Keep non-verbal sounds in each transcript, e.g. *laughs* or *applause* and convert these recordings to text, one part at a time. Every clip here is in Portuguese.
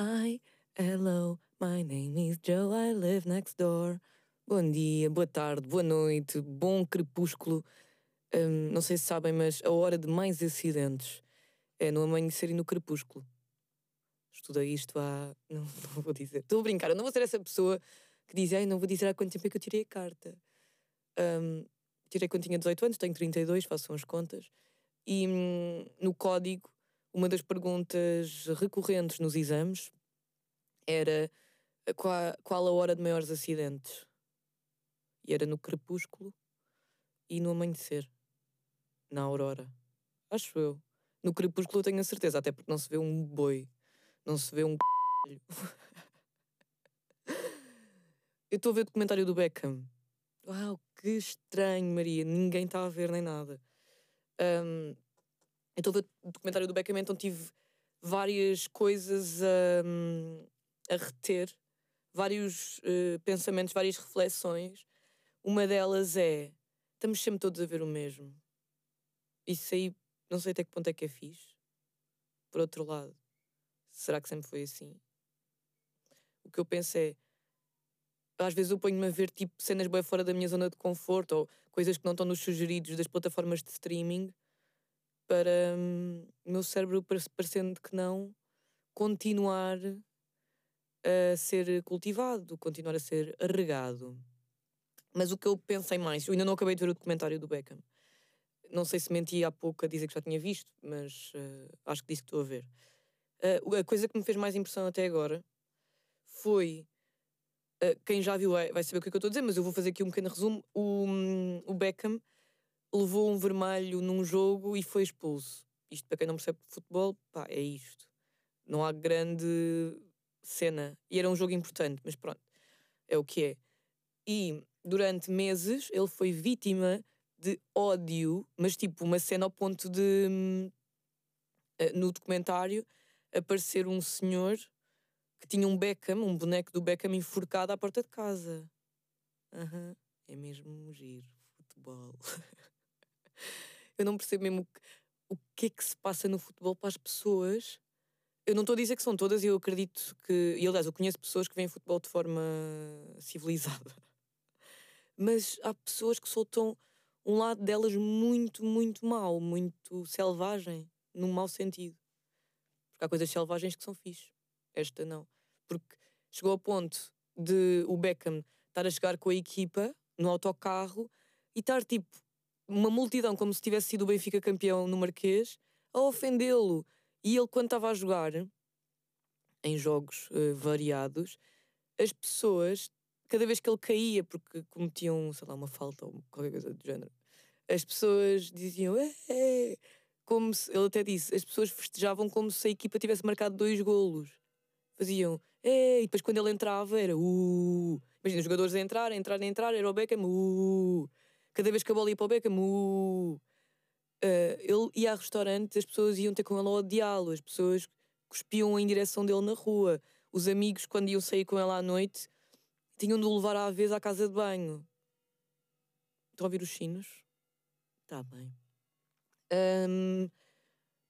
I, hello, my name is Joe, I live next door. Bom dia, boa tarde, boa noite, bom crepúsculo. Hum, não sei se sabem, mas a hora de mais acidentes é no amanhecer e no crepúsculo. Estudei isto há. Não, *laughs* não vou dizer. Estou a brincar, eu não vou ser essa pessoa que diz, ai, não vou dizer há quanto tempo é que eu tirei a carta. Hum, tirei quando tinha 18 anos, tenho 32, façam as contas. E hum, no código, uma das perguntas recorrentes nos exames era qual, qual a hora de maiores acidentes. E era no crepúsculo e no amanhecer. Na aurora. Acho eu. No crepúsculo eu tenho a certeza, até porque não se vê um boi. Não se vê um *laughs* Eu estou a ver o documentário do Beckham. Uau, que estranho, Maria. Ninguém está a ver nem nada. Um, a ver o documentário do Beckham, então tive várias coisas a, a reter, vários uh, pensamentos, várias reflexões. Uma delas é: estamos sempre todos a ver o mesmo. Isso aí, não sei até que ponto é que é fixe. Por outro lado, será que sempre foi assim? O que eu penso é às vezes eu ponho-me a ver tipo cenas bem fora da minha zona de conforto ou coisas que não estão nos sugeridos das plataformas de streaming para hum, o meu cérebro, parecendo que não, continuar a ser cultivado, continuar a ser regado. Mas o que eu pensei mais, eu ainda não acabei de ver o documentário do Beckham. Não sei se menti há pouco a dizer que já tinha visto, mas uh, acho que disse que estou a ver. Uh, a coisa que me fez mais impressão até agora foi Uh, quem já viu vai, saber o que, é que eu estou a dizer, mas eu vou fazer aqui um pequeno resumo. O, um, o Beckham levou um vermelho num jogo e foi expulso. Isto, para quem não percebe futebol, pá, é isto. Não há grande cena. E era um jogo importante, mas pronto, é o que é. E durante meses ele foi vítima de ódio, mas tipo uma cena ao ponto de. Uh, no documentário aparecer um senhor que tinha um Beckham, um boneco do Beckham enforcado à porta de casa. Uhum. É mesmo giro, futebol. *laughs* eu não percebo mesmo o que é que se passa no futebol para as pessoas. Eu não estou a dizer que são todas, eu acredito que. E aliás, eu conheço pessoas que veem futebol de forma civilizada. *laughs* Mas há pessoas que soltam um lado delas muito, muito mau, muito selvagem, num mau sentido. Porque há coisas selvagens que são fixe esta não. Porque chegou ao ponto de o Beckham estar a chegar com a equipa no autocarro e estar tipo uma multidão como se tivesse sido o Benfica campeão no Marquês a ofendê-lo. E ele, quando estava a jogar em jogos uh, variados, as pessoas, cada vez que ele caía, porque cometiam, sei lá, uma falta ou qualquer coisa do género, as pessoas diziam, é, como se, ele até disse, as pessoas festejavam como se a equipa tivesse marcado dois golos faziam e depois quando ele entrava era uh. Imagina os jogadores a entrar, a entrar, a entrar, era o Beckham, uh. Cada vez que a bola ia para o Beckham, uh. Ele ia a restaurantes, as pessoas iam ter com ele a odiá-lo, as pessoas cuspiam em direção dele na rua. Os amigos, quando iam sair com ele à noite, tinham de o levar à vez à casa de banho. Estão a ouvir os sinos? Está bem. Um,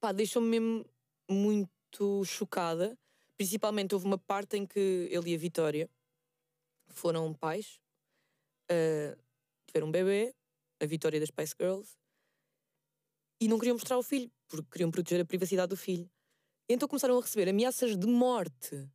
pá, deixou-me mesmo muito chocada Principalmente houve uma parte em que ele e a Vitória foram pais, uh, tiveram um bebê, a Vitória das Spice Girls, e não queriam mostrar o filho, porque queriam proteger a privacidade do filho. Então começaram a receber ameaças de morte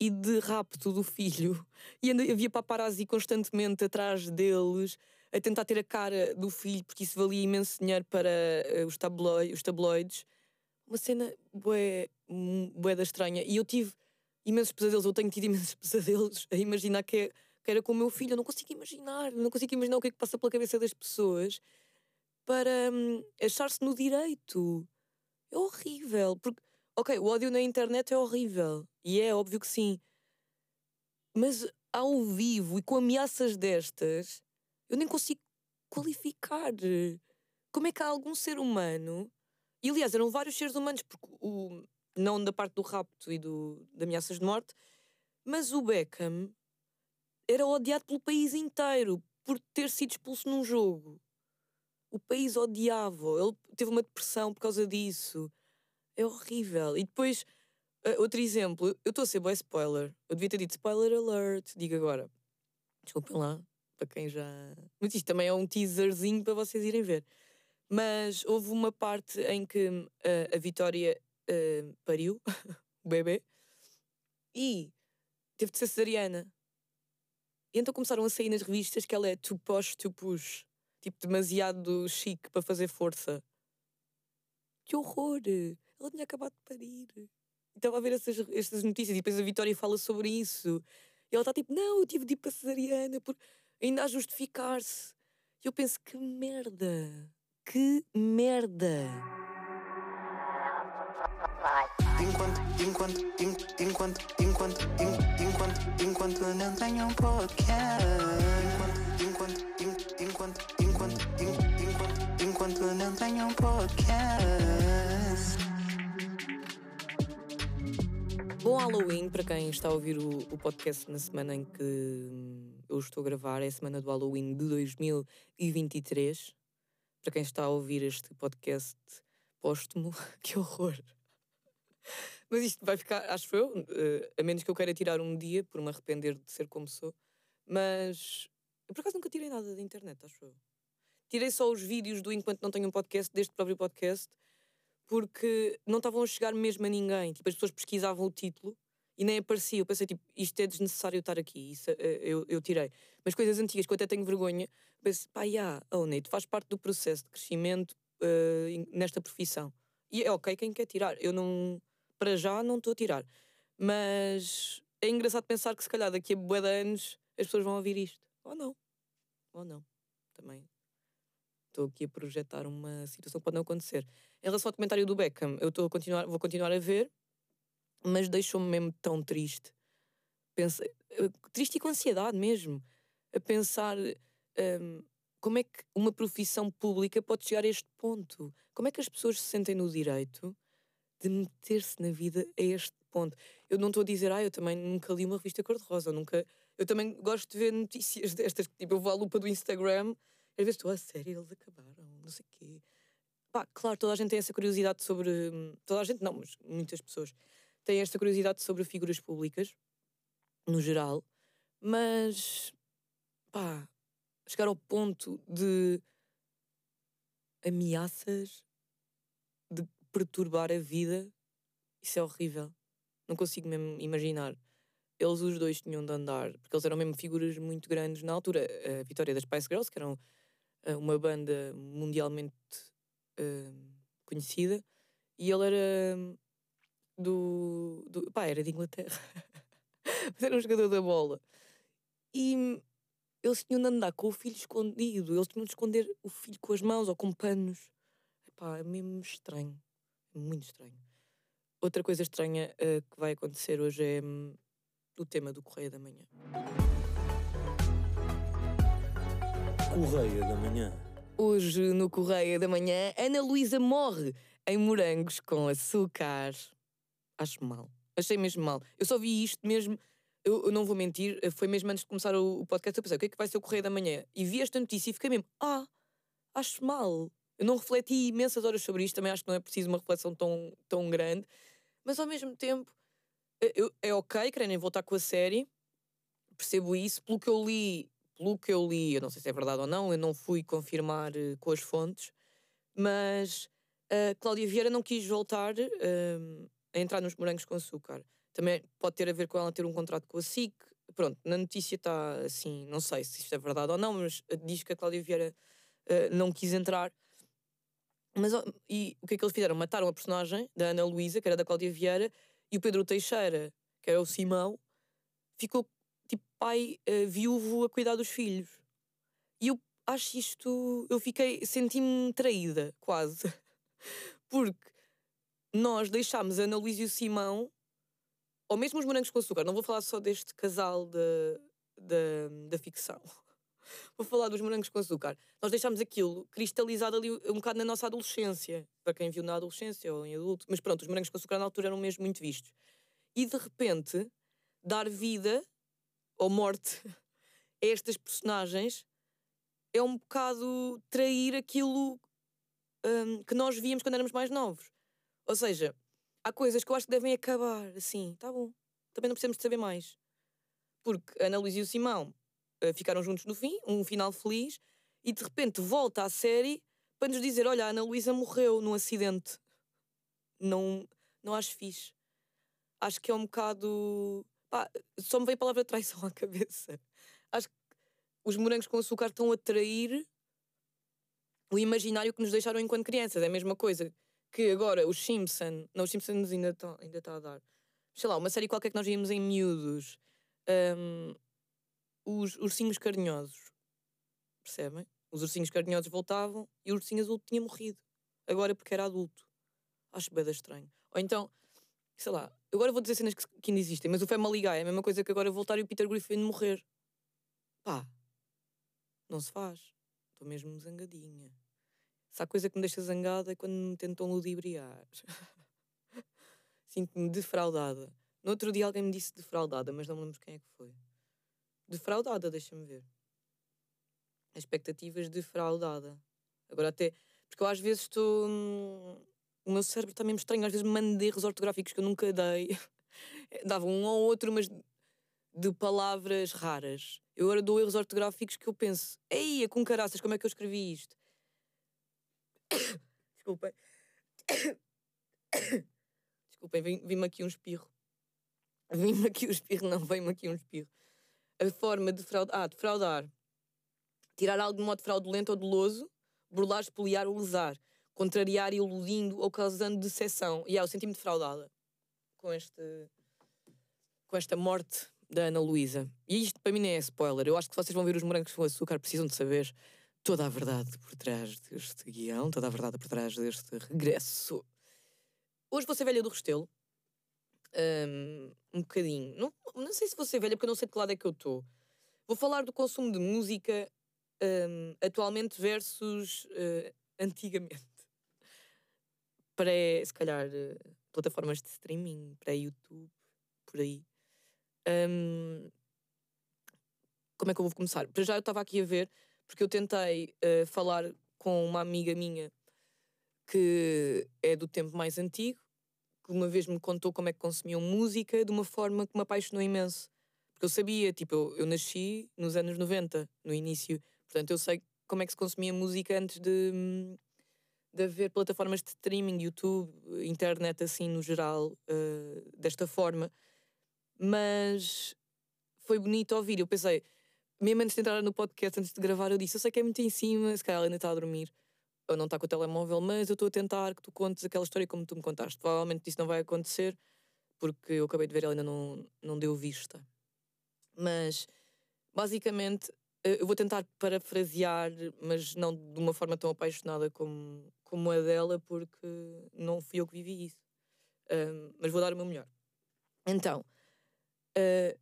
e de rapto do filho. E havia paparazzi constantemente atrás deles, a tentar ter a cara do filho, porque isso valia imenso dinheiro para uh, os, tabloides, os tabloides. Uma cena bué boeda estranha. E eu tive imensos pesadelos, eu tenho tido imensos *laughs* pesadelos a imaginar que, é, que era com o meu filho. Eu não consigo imaginar, não consigo imaginar o que é que passa pela cabeça das pessoas para hum, achar-se no direito. É horrível. Porque, ok, o ódio na internet é horrível. E é óbvio que sim. Mas ao vivo e com ameaças destas, eu nem consigo qualificar. Como é que há algum ser humano. E aliás, eram vários seres humanos, porque o, não da parte do rapto e do, de ameaças de morte, mas o Beckham era odiado pelo país inteiro por ter sido expulso num jogo. O país odiava, ele teve uma depressão por causa disso. É horrível. E depois Uh, outro exemplo, eu estou a ser boa spoiler. Eu devia ter dito spoiler alert, digo agora. Desculpem lá, para quem já. Mas isto também é um teaserzinho para vocês irem ver. Mas houve uma parte em que uh, a Vitória uh, pariu *laughs* o bebê e teve de ser cesariana. E então começaram a sair nas revistas que ela é too posh, too push. Tipo, demasiado chique para fazer força. Que horror! Ela tinha acabado de parir. Estava a ver essas, estas notícias e depois a Vitória fala sobre isso. E ela está tipo, não, eu tive de ir para cesariana por... ainda a justificar-se. E eu penso, que merda! Que merda! Enquanto, enquanto, enquanto, enquanto, enquanto, enquanto não tenho um podcast. Enquanto, enquanto, enquanto, enquanto, enquanto, enquanto não tenho um podcast. Bom Halloween para quem está a ouvir o, o podcast na semana em que hum, eu estou a gravar, é a semana do Halloween de 2023. Para quem está a ouvir este podcast póstumo, *laughs* que horror! Mas isto vai ficar, acho eu, uh, a menos que eu queira tirar um dia por me arrepender de ser como sou. Mas eu por acaso nunca tirei nada da internet, acho eu. Tirei só os vídeos do Enquanto Não Tenho um Podcast, deste próprio podcast, porque não estavam a chegar mesmo a ninguém. Tipo, as pessoas pesquisavam o título e nem aparecia. Eu pensei, tipo, isto é desnecessário estar aqui. Isso, uh, eu, eu tirei. Mas coisas antigas que eu até tenho vergonha, pensei, pá, yeah, oh, Nate, faz parte do processo de crescimento uh, nesta profissão. E é ok quem quer tirar. Eu não para já não estou a tirar. Mas é engraçado pensar que se calhar daqui a bué de anos as pessoas vão ouvir isto. Ou não. Ou não. Também estou aqui a projetar uma situação que pode não acontecer. Em relação ao comentário do Beckham, eu estou a continuar, vou continuar a ver, mas deixou-me mesmo tão triste. Eh, triste e com ansiedade mesmo. A pensar um, como é que uma profissão pública pode chegar a este ponto. Como é que as pessoas se sentem no direito de meter-se na vida a este ponto. Eu não estou a dizer, ah, eu também nunca li uma revista cor-de-rosa, nunca. Eu também gosto de ver notícias *laughs* destas, tipo, eu vou à lupa do Instagram, às vezes estou, a sério, eles acabaram, não sei o quê. Pá, claro, toda a gente tem essa curiosidade sobre. Toda a gente não, mas muitas pessoas têm esta curiosidade sobre figuras públicas, no geral, mas. pá, chegar ao ponto de ameaças perturbar a vida, isso é horrível. Não consigo mesmo imaginar. Eles os dois tinham de andar, porque eles eram mesmo figuras muito grandes na altura. A Vitória das Spice Girls, que eram eh, uma banda mundialmente uh, conhecida, e ele era do, do. pá, era de Inglaterra. *laughs* Mas era um jogador da bola. E eles tinham de andar com o filho escondido, eles tinham de esconder o filho com as mãos ou com panos. Epá, é mesmo estranho. Muito estranho. Outra coisa estranha uh, que vai acontecer hoje é um, o tema do Correio da Manhã. Correio da Manhã. Hoje, no Correio da Manhã, Ana Luísa morre em morangos com açúcar. Acho mal. Achei mesmo mal. Eu só vi isto mesmo. Eu, eu não vou mentir, eh, foi mesmo antes de começar o, o podcast. Eu pensei, o que é que vai ser o Correio da Manhã? E vi esta notícia e fiquei mesmo, ah, acho mal. Eu não refleti imensas horas sobre isto, também acho que não é preciso uma reflexão tão, tão grande, mas ao mesmo tempo eu, é ok querem voltar com a série, percebo isso, pelo que eu li, pelo que eu li, eu não sei se é verdade ou não, eu não fui confirmar uh, com as fontes, mas uh, Cláudia Vieira não quis voltar uh, a entrar nos morangos com açúcar. Também pode ter a ver com ela ter um contrato com a SIC. Pronto, na notícia está assim, não sei se isto é verdade ou não, mas diz que a Cláudia Vieira uh, não quis entrar. Mas e o que é que eles fizeram? Mataram a personagem da Ana Luísa, que era da Cláudia Vieira, e o Pedro Teixeira, que era o Simão, ficou tipo pai uh, viúvo a cuidar dos filhos. E eu acho isto. Eu fiquei. senti-me traída, quase. *laughs* Porque nós deixámos a Ana Luísa e o Simão, ou mesmo os morangos com açúcar, não vou falar só deste casal da, da, da ficção vou falar dos morangos com açúcar. Nós deixámos aquilo cristalizado ali um bocado na nossa adolescência, para quem viu na adolescência ou em adulto. Mas pronto, os morangos com açúcar na altura eram mesmo muito vistos. E de repente, dar vida ou morte *laughs* a estas personagens é um bocado trair aquilo um, que nós víamos quando éramos mais novos. Ou seja, há coisas que eu acho que devem acabar, assim, tá bom. Também não precisamos de saber mais. Porque Ana Luísa e o Simão ficaram juntos no fim, um final feliz, e de repente volta à série para nos dizer: olha, a Ana Luísa morreu num acidente. Não, não acho fixe. Acho que é um bocado. Pá, só me veio a palavra traição *laughs* à cabeça. Acho que os morangos com açúcar estão a trair o imaginário que nos deixaram enquanto crianças. É a mesma coisa que agora os Simpsons. Não, os Simpsons ainda está ainda tá a dar. Sei lá, uma série qualquer que nós víamos em miúdos. Um, os ursinhos carinhosos. Percebem? Os ursinhos carinhosos voltavam e o ursinho azul tinha morrido. Agora porque era adulto. Acho bem estranho. Ou então, sei lá, agora vou dizer cenas que, que ainda existem, mas o Family Guy é a mesma coisa que agora voltar e o Peter Griffin morrer. Pá, não se faz. Estou mesmo zangadinha. Se há coisa que me deixa zangada é quando me tentam ludibriar. *laughs* Sinto-me defraudada. No outro dia alguém me disse defraudada, mas não me lembro quem é que foi. Defraudada, deixa-me ver. Expectativas defraudada. Agora até. Porque eu às vezes estou. Hum, o meu cérebro está mesmo estranho. Às vezes mando erros ortográficos que eu nunca dei. *laughs* Dava um ou outro, mas de palavras raras. Eu agora dou erros ortográficos que eu penso, ei, é com caraças, como é que eu escrevi isto? *coughs* Desculpem. *coughs* Desculpem, vim-me aqui um espirro. Vim-me aqui um espirro, não, vem-me aqui um espirro. A forma de fraudar. Ah, defraudar. Tirar algo de modo fraudulento ou doloso, burlar, espoliar ou lesar. Contrariar, iludindo ou causando decepção. E yeah, eu senti-me defraudada com, este, com esta morte da Ana Luísa. E isto para mim nem é spoiler. Eu acho que vocês vão ver os morangos com açúcar, precisam de saber toda a verdade por trás deste guião, toda a verdade por trás deste regresso. Hoje vou ser velha do Restelo. Um, um bocadinho. Não, não sei se ser velha, porque eu não sei de que lado é que eu estou. Vou falar do consumo de música um, atualmente versus uh, antigamente. *laughs* Para, se calhar, uh, plataformas de streaming, para YouTube, por aí. Um, como é que eu vou começar? Para já eu estava aqui a ver, porque eu tentei uh, falar com uma amiga minha que é do tempo mais antigo, uma vez me contou como é que consumiam música de uma forma que me apaixonou imenso. Porque eu sabia, tipo, eu, eu nasci nos anos 90, no início, portanto eu sei como é que se consumia música antes de, de haver plataformas de streaming, YouTube, internet assim no geral, uh, desta forma mas foi bonito ouvir. Eu pensei, mesmo antes de entrar no podcast, antes de gravar, eu disse: Eu sei que é muito em cima, se calhar ela ainda está a dormir ou não está com o telemóvel, mas eu estou a tentar que tu contes aquela história como tu me contaste. Provavelmente isso não vai acontecer, porque eu acabei de ver ela ainda não, não deu vista. Mas, basicamente, eh, eu vou tentar parafrasear, mas não de uma forma tão apaixonada como, como a dela, porque não fui eu que vivi isso. Um, mas vou dar o meu melhor. Então, Uh,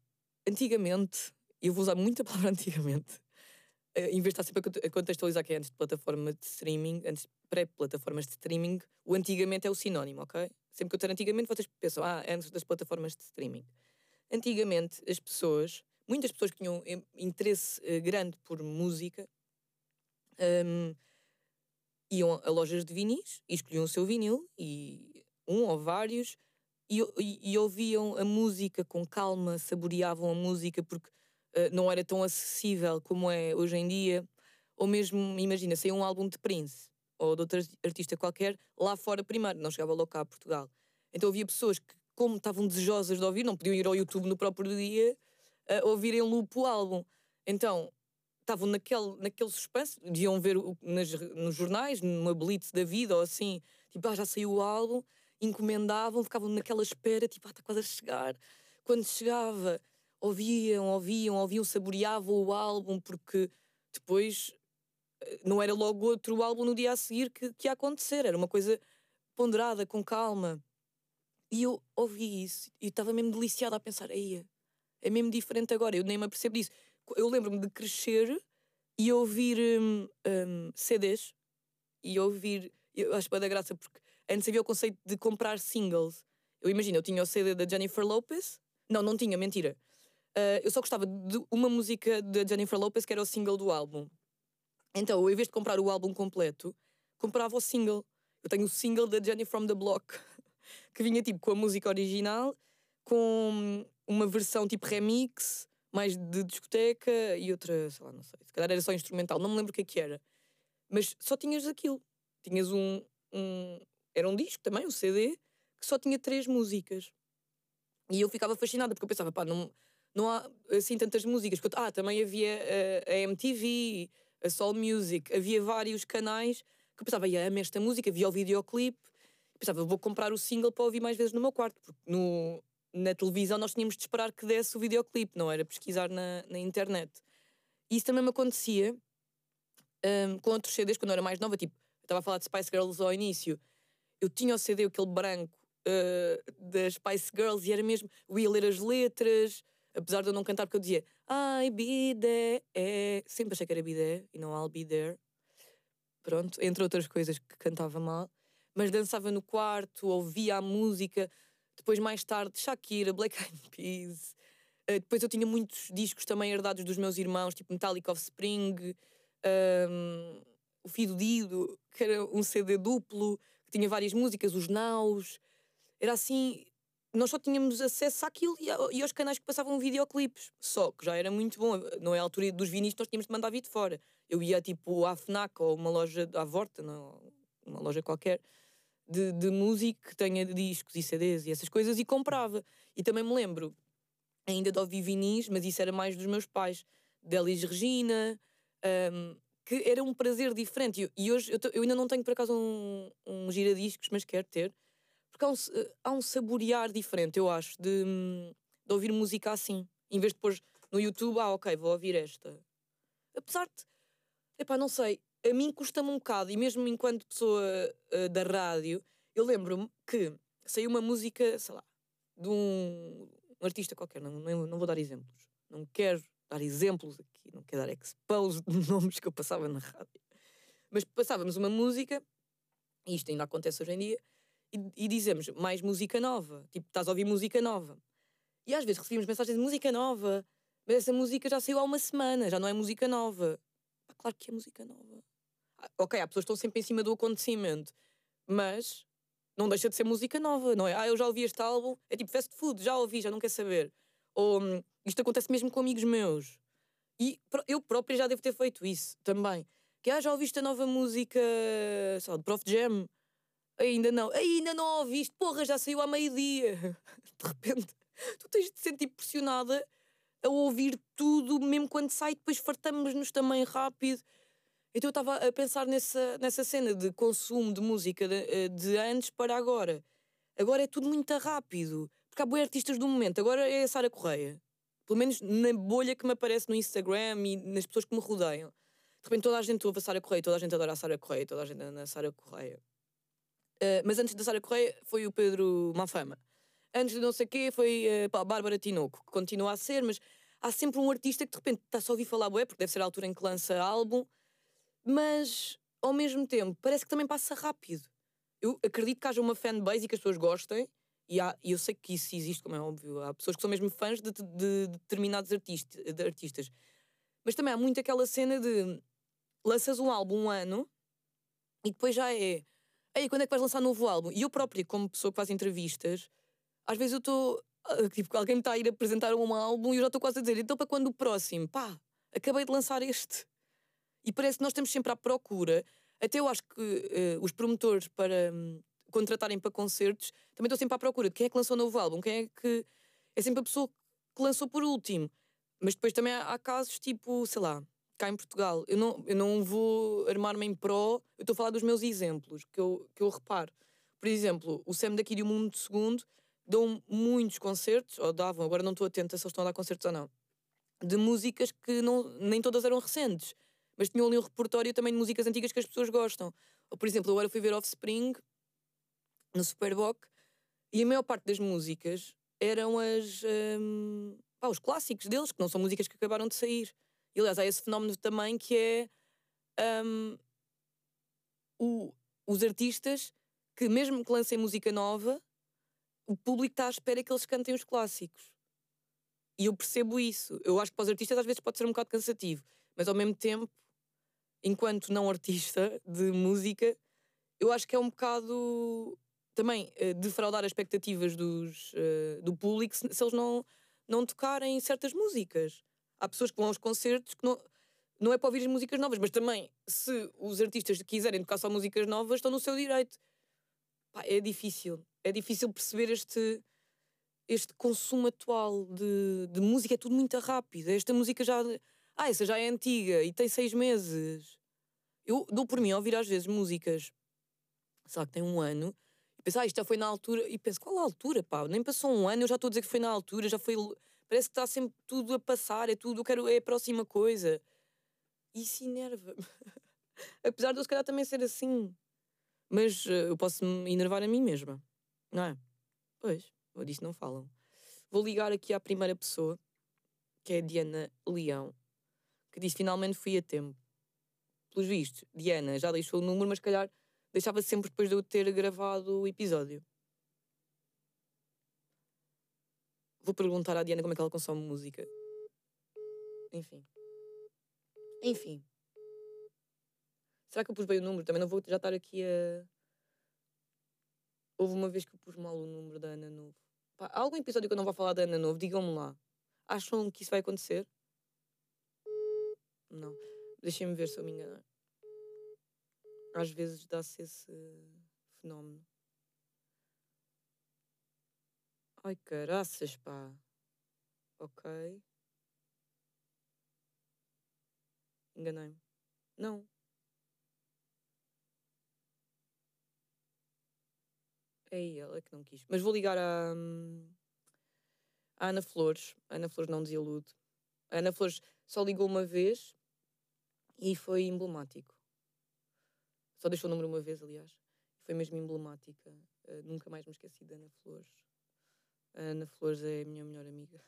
antigamente, eu vou usar muita palavra *laughs* antigamente, em vez de estar sempre a contextualizar que é antes de plataforma de streaming, antes pré-plataformas de streaming, o antigamente é o sinónimo, ok? Sempre que eu tenho antigamente, vocês pensam, ah, é antes das plataformas de streaming. Antigamente, as pessoas, muitas pessoas que tinham interesse uh, grande por música, um, iam a lojas de vinis e escolhiam o seu vinil, e um ou vários, e, e, e, ouviam a música com calma, saboreavam a música porque não era tão acessível como é hoje em dia. Ou mesmo, imagina, saiu um álbum de Prince ou de outro artista qualquer lá fora primeiro, não chegava logo cá a Portugal. Então havia pessoas que, como estavam desejosas de ouvir, não podiam ir ao YouTube no próprio dia uh, ouvirem loop o álbum. Então estavam naquele, naquele suspense, deviam ver nas, nos jornais, numa blitz da vida ou assim, tipo, ah, já saiu o álbum encomendavam, ficavam naquela espera, tipo, ah, está quase a chegar. Quando chegava, ouviam, ouviam, ouviam, saboreavam o álbum, porque depois eh, não era logo outro álbum no dia a seguir que, que ia acontecer, era uma coisa ponderada, com calma. E eu ouvi isso e estava mesmo deliciada a pensar, aí é mesmo diferente agora, eu nem me apercebo disso. Eu lembro-me de crescer e ouvir um, um, CDs e ouvir, eu acho que da graça porque antes havia o conceito de comprar singles. Eu imagino, eu tinha o CD da Jennifer Lopez. Não, não tinha, mentira. Uh, eu só gostava de uma música da Jennifer Lopez que era o single do álbum. Então, em vez de comprar o álbum completo, comprava o single. Eu tenho o single da Jenny from the Block. *laughs* que vinha tipo com a música original, com uma versão tipo remix, mais de discoteca e outra, sei lá, não sei, se calhar era só instrumental, não me lembro o que é que era. Mas só tinhas aquilo. Tinhas um, um era um disco também, um CD, que só tinha três músicas. E eu ficava fascinada, porque eu pensava, pá, não, não há assim tantas músicas. Ah, também havia a, a MTV, a Soul Music, havia vários canais que eu pensava, ia amo esta música, via o videoclipe, pensava, vou comprar o single para ouvir mais vezes no meu quarto, porque no, na televisão nós tínhamos de esperar que desse o videoclipe, não era pesquisar na, na internet. E isso também me acontecia um, com outros CDs quando eu era mais nova, tipo, estava a falar de Spice Girls ao início, eu tinha o CD, aquele branco uh, das Spice Girls, e era mesmo, eu ia ler as letras, apesar de eu não cantar, porque eu dizia I be there, é. sempre achei que era be there e não I'll be there. Pronto, entre outras coisas que cantava mal, mas dançava no quarto, ouvia a música. Depois, mais tarde, Shakira, Black Eyed *laughs* Peas. Uh, depois eu tinha muitos discos também herdados dos meus irmãos, tipo Metallic of Spring, um, o Fido Dido, que era um CD duplo, que tinha várias músicas, os Naus. Era assim, nós só tínhamos acesso àquilo e, e aos canais que passavam videoclipes. Só que já era muito bom. Não é a altura dos vinis, nós tínhamos de mandar vir de fora. Eu ia tipo à FNAC ou uma loja à Vorta, não, uma loja qualquer, de, de música que tenha discos e CDs e essas coisas e comprava. E também me lembro ainda de ouvir vinis, mas isso era mais dos meus pais, de Elis Regina, um, que era um prazer diferente. E, e hoje eu, eu, ainda não tenho por acaso um, um giradiscos, mas quero ter porque há um, há um saborear diferente, eu acho, de, de ouvir música assim. Em vez de depois no YouTube, ah, ok, vou ouvir esta. Apesar de, epá, não sei, a mim custa-me um bocado, e mesmo enquanto pessoa uh, da rádio, eu lembro-me que saiu uma música, sei lá, de um, um artista qualquer, não, não, não, vou dar exemplos, não quero dar exemplos aqui, não quero dar expose de *laughs* nomes que eu passava na rádio, mas passávamos uma música, e isto ainda acontece hoje em dia, e, dizemos mais música nova. Tipo, estás a ouvir música nova. E às vezes recebemos mensagens de música nova, mas essa música já saiu há uma semana, já não é música nova. Ah, claro que é música nova. Ah, ok, há pessoas que estão sempre em cima do acontecimento, mas não deixa de ser música nova, não é? Ah, eu já ouvi este álbum, é tipo fast food, já ouvi, já não quer saber. Ou hum, isto acontece mesmo com amigos meus. E eu própria já devo ter feito isso também. Que ah, já ouviste a nova música, sei lá, de Prof Jam? Ainda não, ainda não ouviste, porra, já saiu há meio-dia. *laughs* De repente, tu tens de sentir pressionada a ouvir tudo, mesmo quando sai, depois fartamos-nos também rápido. Então eu estava a pensar nessa, nessa cena de consumo de música de, eh, de antes para agora. Agora é tudo muito rápido. Porque há boi artistas do momento. Agora é a Sara Correia. Pelo menos na bolha que me aparece no Instagram e nas pessoas que me rodeiam. De repente toda a gente ouve a Sara Correia, toda a gente adora a Sara Correia, toda a gente anda a Sara Correia. Uh, mas antes da Sara Correia foi o Pedro Mafama. Antes de não sei quê foi uh, pá, a Bárbara Tinoco, que continua a ser, mas há sempre um artista que de repente está só a ouvir falar bué, porque deve ser a altura em que lança álbum, mas ao mesmo tempo parece que também passa rápido. Eu acredito que haja uma fanbase e que as pessoas gostem, e, há, eu sei que isso existe, como é óbvio. Há pessoas que são mesmo fãs de, de, de determinados artista, de artistas. Mas também há muito aquela cena de lanças um álbum um ano e depois já é Ei, quando é que vais lançar novo álbum? E eu própria, como pessoa que faz entrevistas, às vezes eu estou. Ah, tipo, alguém me está a ir apresentar um álbum e eu já estou quase a dizer, então para quando o próximo? Pá, acabei de lançar este. E parece que nós estamos sempre à procura. Até eu acho que uh, os promotores para um, contratarem para concertos também estão sempre à procura de quem é que lançou o novo álbum, quem é que. É sempre a pessoa que lançou por último. Mas depois também há, há casos tipo, sei lá, cá em Portugal. Eu não, eu não vou armar-me em pró, eu estou a falar dos meus exemplos, que eu, que eu reparo. Por exemplo, o Sam daqui de Um Mundo Segundo dão muitos concertos, ou davam, agora não estou atenta se eles estão a dar concertos ou não, de músicas que não, nem todas eram recentes, mas tinham ali um repertório também de músicas antigas que as pessoas gostam. Ou, por exemplo, agora fui ver Offspring no Superboc e a maior parte das músicas eram as, um, pá, os clássicos deles, que não são músicas que acabaram de sair. E aliás, há esse fenómeno também que é um, o, os artistas que, mesmo que lancem música nova, o público está à espera que eles cantem os clássicos. E eu percebo isso. Eu acho que para os artistas às vezes pode ser um bocado cansativo, mas ao mesmo tempo, enquanto não artista de música, eu acho que é um bocado também uh, defraudar as expectativas dos, uh, do público se, se, eles não, não tocarem certas músicas. Há pessoas que vão aos concertos que não, não é para ouvir as músicas novas, mas também se os artistas quiserem tocar só músicas novas, estão no seu direito. Pá, é difícil. É difícil perceber este, este consumo atual de, de música. É tudo muito rápido. Esta música já. Ah, essa já é antiga e tem seis meses. Eu dou por mim a ouvir às vezes músicas, lá, que tem um ano Penso, ah, isto já foi na altura. E penso, qual a altura, pá? Nem passou um ano, eu já estou a dizer que foi na altura, já foi. Parece que está sempre tudo a passar, é tudo, eu quero, é a próxima coisa. Isso enerva-me. *laughs* Apesar de eu, se calhar, também ser assim. Mas uh, eu posso me enervar a mim mesma, não é? Pois, ou disso não falam. Vou ligar aqui à primeira pessoa, que é a Diana Leão, que disse finalmente fui a tempo. Pelos vistos, Diana já deixou o número, mas calhar deixava sempre depois de eu ter gravado o episódio. Vou perguntar à Diana como é que ela consome música. Enfim. Enfim. Será que eu pus bem o número? Também não vou já estar aqui a. Houve uma vez que eu pus mal o número da Ana Novo. Pá, há algum episódio que eu não vou falar da Ana Novo? Digam-me lá. Acham que isso vai acontecer? Não. Deixem-me ver se eu me enganar às vezes dá-se esse fenómeno. Ai caraças, pá. Ok. Enganei-me. Não. É ela que não quis. Mas vou ligar à, à Ana Flores. A Ana Flores não desilude. A Ana Flores só ligou uma vez e foi emblemático. Só deixou o número uma vez, aliás. Foi mesmo emblemática. Uh, nunca mais me esqueci da Ana Flores. A Ana Flores é a minha melhor amiga.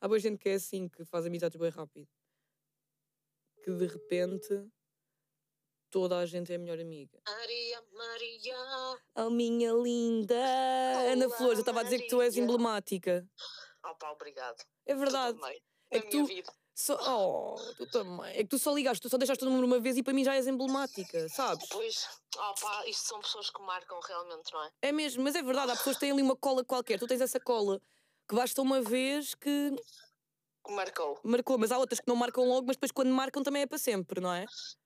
Há boa gente que é assim, que faz amizades bem rápido. Que de repente toda a gente é a melhor amiga. Maria, Maria. Oh, minha linda! Olá, Ana Flores, eu estava a dizer que tu és emblemática. Oh, pá, obrigado. É verdade. É que tu. Só, oh, tu também. É que tu só ligaste, tu só deixaste o número uma vez e para mim já és emblemática, sabes? Pois, oh pá, isto são pessoas que marcam realmente, não é? É mesmo, mas é verdade, há pessoas que têm ali uma cola qualquer, tu tens essa cola que basta uma vez que. Marcou. Marcou, mas há outras que não marcam logo, mas depois quando marcam também é para sempre, não é?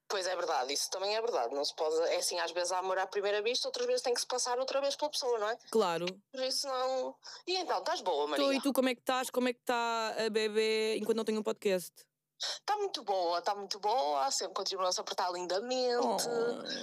Pois é verdade, isso também é verdade. Não se pode. É assim, às vezes há amor à primeira vista, outras vezes tem que se passar outra vez pela pessoa, não é? Claro. Por isso não. E então, estás boa, Maria? Estou, e tu como é que estás? Como é que está a bebê enquanto não tenho um podcast? Está muito boa, está muito boa, sempre continua a se apertar lindamente.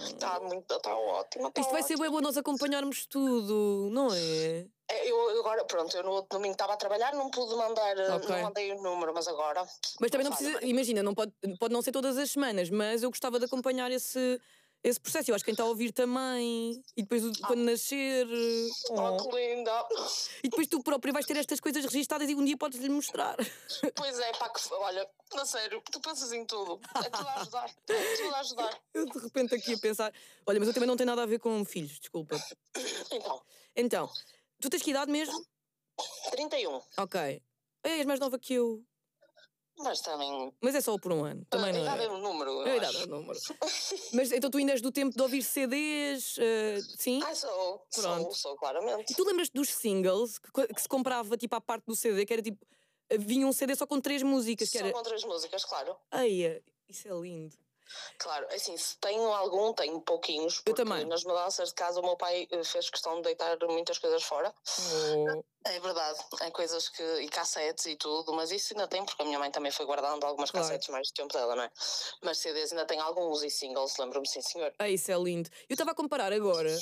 Está oh. muito, está ótimo. Tá Isto vai ótimo. ser bem bom nós acompanharmos tudo, não é? é? Eu agora, pronto, eu no outro domingo estava a trabalhar, não pude mandar, okay. não mandei o número, mas agora. Mas também não precisa, imagina, não pode, pode não ser todas as semanas, mas eu gostava de acompanhar esse, esse processo. Eu acho que quem está a ouvir também. E depois ah. quando nascer. Oh. oh, que linda! E depois tu próprio vais ter estas coisas registadas e um dia podes lhe mostrar. Pois é, pá, que, olha, na sério, tu pensas em tudo. É tudo a ajudar. É tudo a ajudar. Eu de repente aqui a pensar. Olha, mas eu também não tenho nada a ver com filhos, desculpa. Então. Então, tu tens que idade mesmo? 31. Ok. És mais nova que eu. Mas também. Mas é só por um ano. Também não é. é um número. É idade é um número. *laughs* Mas então tu ainda és do tempo de ouvir CDs? Uh, eh, sim? Ah, sou. Pronto. Sou, sou, claramente. E tu lembras dos singles que, que, se comprava tipo à parte do CD, que era tipo. Vinha um CD só com três músicas. Só era... com três músicas, claro. Ai, isso é lindo. Claro, assim, se tenho algum, tenho pouquinhos. Eu também. Nas mudanças de casa, o meu pai eh, fez questão de deitar muitas coisas fora. Oh. É verdade, é coisas que. e cassetes e tudo, mas isso ainda tem, porque a minha mãe também foi guardando algumas claro. cassetes mais do tempo dela, não é? Mas CDs ainda tem alguns e singles, lembro-me, sim, senhor. Ah, isso é lindo. Eu estava a comparar agora.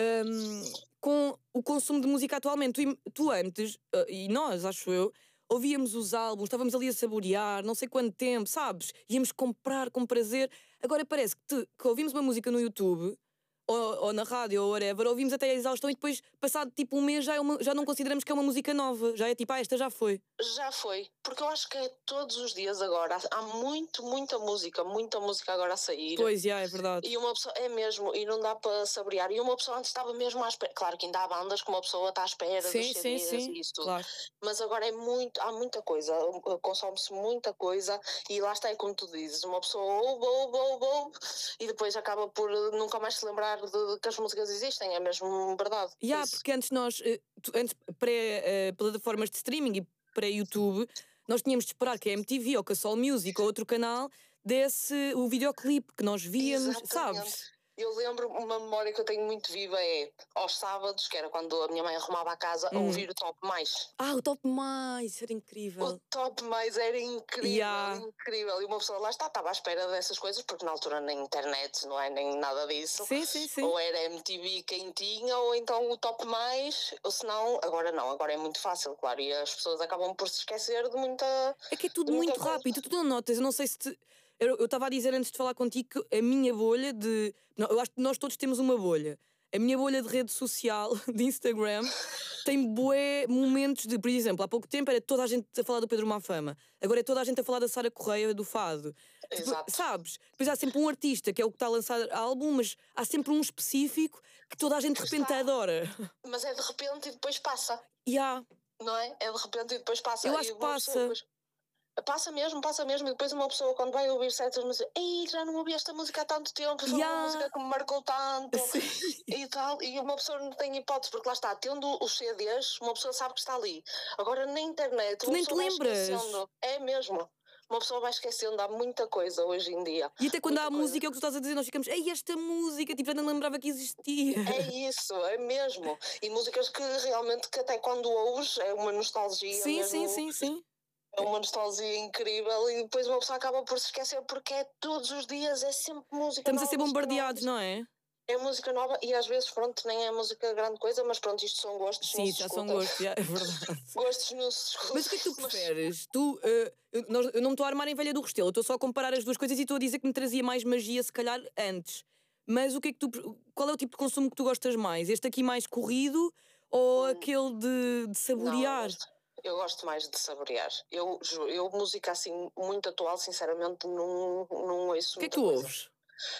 Um, com o consumo de música atualmente. Tu, tu antes, uh, e nós, acho eu, ouvíamos os álbuns, estávamos ali a saborear, não sei quanto tempo, sabes? Íamos comprar com prazer. Agora parece que, te, que ouvimos uma música no YouTube ou, ou, na rádio ou whatever, ouvimos até a exaustão e depois, passado tipo um mês, já, é uma, já não consideramos que é uma música nova. Já é tipo, ah, esta já foi. Já foi. Porque eu acho que é todos os dias agora. Há muito, muita música, muita música agora a sair. Pois, já, é verdade. E uma pessoa, é mesmo, e não dá para saborear. E uma pessoa antes estava mesmo à espera. Claro que ainda há bandas que uma pessoa está à espera sim, dos CDs sim, sim. e isso tudo. Claro. Mas agora é muito, há muita coisa. Consome-se muita coisa e lá está, é como tu dizes. Uma pessoa ouve, ouve, ouve, ouve e depois acaba por nunca mais se lembrar de, de que as músicas existem, é mesmo verdade. Yeah, porque antes nós, eh, antes pré-plataformas eh, de streaming e pré-YouTube, nós tínhamos de esperar que a MTV ou que a Soul Music ou outro canal desse o videoclipe que nós víamos, Exatamente. sabes? Eu lembro, uma memória que eu tenho muito viva é aos sábados, que era quando a minha mãe arrumava a casa, hum. a ouvir o Top Mais. Ah, o Top Mais, era incrível. O Top Mais era incrível, yeah. incrível. E uma pessoa lá está, estava à espera dessas coisas, porque na altura nem internet, não é? Nem nada disso. Sim, sim, sim. Ou era MTV quem tinha, ou então o Top Mais, ou se não, agora não, agora é muito fácil, claro. E as pessoas acabam por se esquecer de muita. É que é tudo muito rápido, tu não notas, eu não sei se. Te eu estava a dizer antes de falar contigo que a minha bolha de. Eu acho que nós todos temos uma bolha. A minha bolha de rede social, *laughs* de Instagram, tem bué momentos de, por exemplo, há pouco tempo era toda a gente a falar do Pedro Mafama, agora é toda a gente a falar da Sara Correia do Fado. Tipo, Exato. Sabes? Depois há sempre um artista que é o que está a lançar álbum, mas há sempre um específico que toda a gente de repente está. adora. Mas é de repente e depois passa. E yeah. Não é? É de repente e depois passa. Eu acho que passa. Depois... Passa mesmo, passa mesmo. E depois uma pessoa, quando vai ouvir certas músicas, ei, já não ouvi esta música há tanto tempo, foi yeah. uma música que me marcou tanto *laughs* Sim. e tal. E uma pessoa não tem hipótese, porque lá está, tendo os CDs, uma pessoa sabe que está ali. Agora na internet, tu nem te lembras. É mesmo uma pessoa vai esquecendo, há muita coisa hoje em dia. E até quando muita há coisa. música, é o que tu estás a dizer, nós ficamos, ei, esta música, tipo, já não lembrava que existia. É isso, é mesmo. E músicas que realmente, que até quando ouves, é uma nostalgia. Sim, mesmo. sim, sim, sim é uma nostalgia incrível e depois uma pessoa acaba por se esquecer porque é todos os dias, é sempre música Estamos nova, a ser bombardeados, não é? É música nova e às vezes, pronto, nem é música grande coisa, mas pronto, isto são gostos. Sim, já são gostos, é verdade. *laughs* gostos não se escutam. Mas o que é que tu *laughs* preferes? Tu, uh, eu, eu, não me estou a armar em velha do Restelo, estou só a comparar as duas coisas e estou a dizer que me trazia mais magia, se calhar, antes. Mas o que é que tu. Qual é o tipo de consumo que tu gostas mais? Este aqui mais corrido ou hum. aquele de, de saborear? Não, eu gosto mais de saborear. Eu, eu música assim, muito atual, sinceramente, não, não ouço O que é que tu coisa. ouves?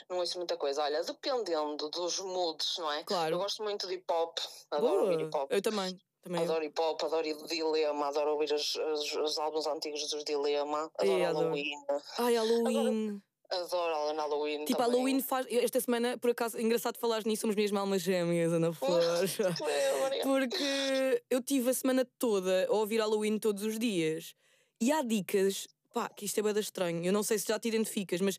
Não ouço muita coisa. Olha, dependendo dos moods, não é? Claro. Eu gosto muito de hip hop, adoro hip hop. Eu também. Também adoro hip hop, adoro Dilema, adoro ouvir os, os, os álbuns antigos dos Dilema, adoro Ei, Halloween. Ai, Halloween. Adoro, Adoro Halloween. Tipo, também. Halloween faz. Esta semana, por acaso, engraçado falar nisso, somos mesmo almas gêmeas, Ana Flor. *laughs* Porque eu tive a semana toda a ouvir Halloween todos os dias. E há dicas, pá, que isto é bada estranho. Eu não sei se já te identificas, mas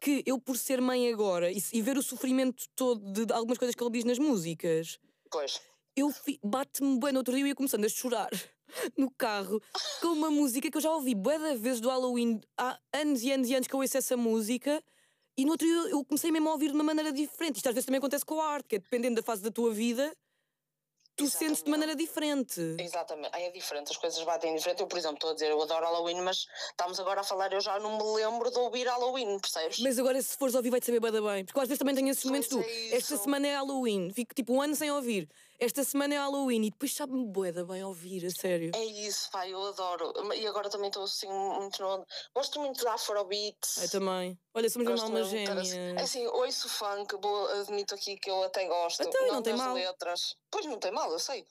que eu, por ser mãe agora e, e ver o sofrimento todo de, de, algumas coisas que ele diz nas músicas. Pois. Eu bate-me bem no outro dia e ia começando a chorar no carro com uma música que eu já ouvi bué da vezes do Halloween há anos e anos e anos que eu ouço essa música e no outro dia eu comecei mesmo a ouvir de uma maneira diferente. Isto às vezes também acontece com a arte, que é dependendo da fase da tua vida, tu sentes de maneira diferente. Exatamente, é diferente, as coisas batem diferente. Eu, por exemplo, estou a dizer, eu adoro Halloween, mas estamos agora a falar, eu já não me lembro de ouvir Halloween, percebes? Mas agora, se fores ouvir, vai-te saber bem, bem. Porque às vezes também tenho esses momentos do. É esta semana é Halloween, fico tipo um ano sem ouvir esta semana é Halloween e depois sabe-me boeda bem ouvir, a sério. É isso, pai, eu adoro. E agora também estou assim muito no... Gosto muito de Afrobeats. Eu também. Olha, somos uma alma gêmea. É assim, ouço funk, vou, admito aqui que eu até gosto. Até, não, não tem mal. letras. Pois não tem mal, eu sei.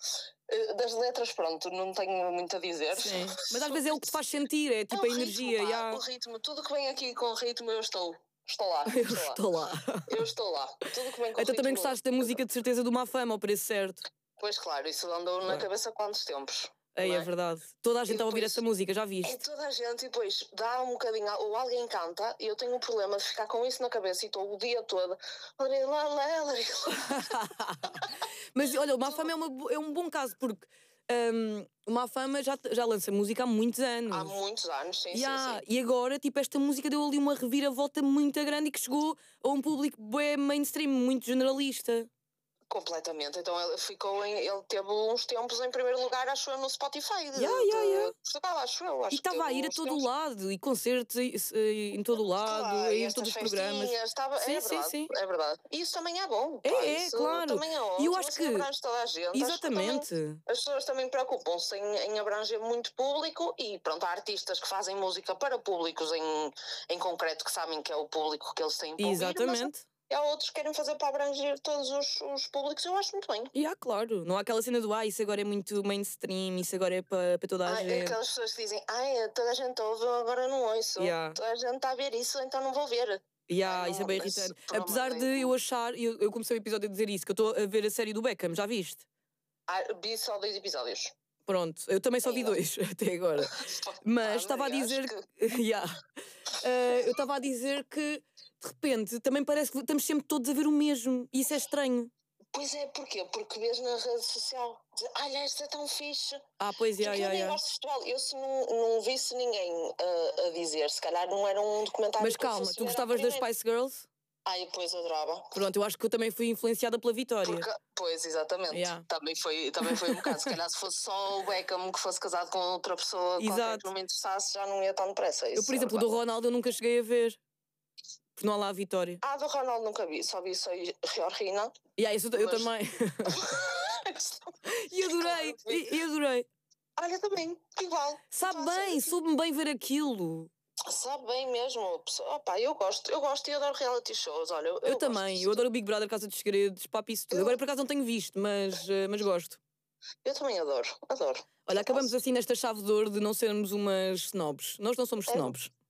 Eh, das letras, pronto, não tenho muito a dizer. Sim. Mas às *laughs* vezes é o que te faz sentir, é tipo é a energia. Ritmo, pá, O ritmo, tudo que vem aqui com ritmo eu estou. Estou lá. *laughs* Eu estou lá. Eu estou lá. Tudo que vem com Então também gostaste da música de certeza do Mafama, ao preço certo. Pois claro, isso andou na cabeça há quantos tempos? É, é, verdade. Toda a gente está a ouvir essa música, já viste? É toda a gente, e depois dá um bocadinho, ou alguém canta, e eu tenho um problema de ficar com isso na cabeça e estou o dia todo. *laughs* Mas olha, o Mafama é, uma, é um bom caso, porque um, o Mafama já, já lança música há muitos anos. Há muitos anos, sim, yeah, sim, sim. E agora, tipo, esta música deu ali uma reviravolta muito grande e que chegou a um público bem mainstream, muito generalista. Completamente. Então ele ficou em. Ele teve uns tempos em primeiro lugar, acho eu, no Spotify. De, yeah, yeah, yeah. Portugal, acho eu. Acho e estava a ir a todo tempos. lado, e concertos em todo o lado, claro, em todos os programas. Estava, sim, é sim, verdade, sim. É verdade. E isso também é bom. É, pá, é, claro. Também é ótimo. E eu acho assim, que. Toda a gente. Exatamente. Também, as pessoas também preocupam-se em, em, abranger muito público e pronto, há artistas que fazem música para públicos em, em concreto que sabem que é o público que eles têm para Exatamente. Ouvir, há outros que querem fazer para abranger todos os, os públicos, eu acho muito bem. E há, claro, não há aquela cena do ah, isso agora é muito mainstream, isso agora é para, para toda a ah, gente. Aquelas pessoas que dizem, ah, toda a gente ouve, agora não ouço. Yeah. Toda a gente está a ver isso, então não vou ver. Yeah, Ai, isso é não, bem irritante. Apesar de eu achar, eu, eu comecei o episódio a dizer isso, que eu estou a ver a série do Beckham, já viste? Ah, vi só dois episódios. Pronto, eu também só vi dois *laughs* até agora. *laughs* Mas estava a dizer que- que. *laughs* Yeah. Eh, eu estava a dizer que de repente também parece que estamos sempre todos a ver o mesmo. E isso é estranho. Pois é, porquê? Porque vês na rede social, dizer, olha, esta é tão fixe. Ah, pois, Porque yeah, eu yeah, nem yeah. gosto de futebol. Eu se não, não visse ninguém uh, a dizer, se calhar não era um documentário Mas eu calma, tu gostavas das. Spice Girls? Ai, depois adorava. Pronto, eu acho que eu também fui influenciada pela Vitória. Porque, pois, exatamente. Yeah. Também, foi, também foi um bocado. Se calhar se fosse só o Beckham que fosse casado com outra pessoa Exato. que não me interessasse, já não ia tão depressa. Eu, isso por é exemplo, do. Ronaldo eu nunca cheguei a ver. Porque não há lá a Vitória. Ah, do Ronaldo nunca vi, só vi só Riorrina. E aí, isso eu Mas- também. *laughs* E adorei, e, e adorei. Olha, também, igual. Sabe Então, bem, assim, soube-me bem ver aquilo. Sabe bem mesmo. Opa, eu gosto, eu gosto e adoro reality shows. Olha, eu, Eu, gosto também, eu adoro o Big Brother, Casa dos Segredos, papo isso tudo. Eu- Agora por acaso não tenho visto, mas, eh, mas gosto. Eu também adoro, adoro. Olha, acabamos assim nesta chave de ouro de não sermos umas snobs. Nós não somos É.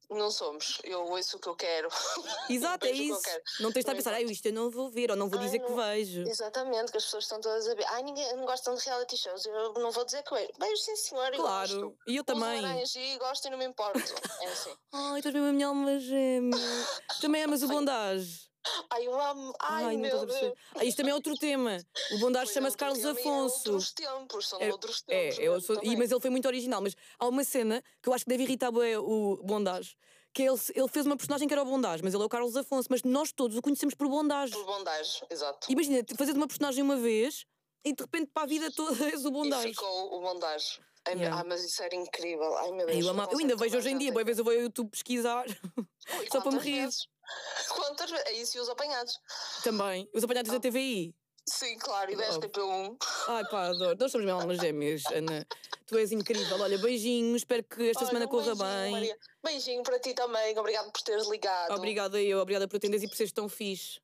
Não somos. Eu ouço o que eu quero. *laughs* Exato, é que eu isso. Não tens de estar a pensar, ah, isto eu não vou ver, ou não vou Ai, dizer que não. vejo. Exatamente, que as pessoas estão todas a ver. Ai, ninguém não gostam de reality shows. Eu não vou dizer que vejo. Vejo sim, senhor. eu Claro, gosto. e eu também. e gosto e não me importo. É assim. *laughs* Ai, és mesmo a minha alma gêmea. *laughs* Também amas o bondage. Ai, eu amo. Ai, não meu Deus. perceber. Ah, isto também é outro tema. O bondage é, chama-se Carlos tema e é Afonso. outros tempos, são É- outros tempos. É, mesmo sou, e, mas ele foi muito original. Mas há uma cena que eu acho que deve irritar o Bondage, que é ele, ele fez uma personagem que era o Bondage, mas ele é o Carlos Afonso, mas nós todos o conhecemos por Bondage. Por bondage, exato. Imagina, tu fazes uma personagem uma vez e de repente para a vida toda és o E Bondage. ficou o bondage. Ai, Yeah. ah, mas isso era incrível. Ai, meu Ai, Deus. eu, eu ainda vejo hoje em dia, boa vez eu vou ao YouTube pesquisar Ui, *laughs* só para me rir. vezes? *laughs* Quantas vezes? É isso e os apanhados. também. Os apanhados da. TVI. Sim, claro, e da Óbvio. STP1. Ai pá, adoro. Nós somos mesmo almas gêmeas, Ana. Tu és incrível. Olha, beijinhos, espero que esta Olha, semana um corra beijinho, bem. Maria. Beijinho para ti também. Obrigado por teres ligado. Obrigada eu, obrigada por atenderes e por seres tão fixe.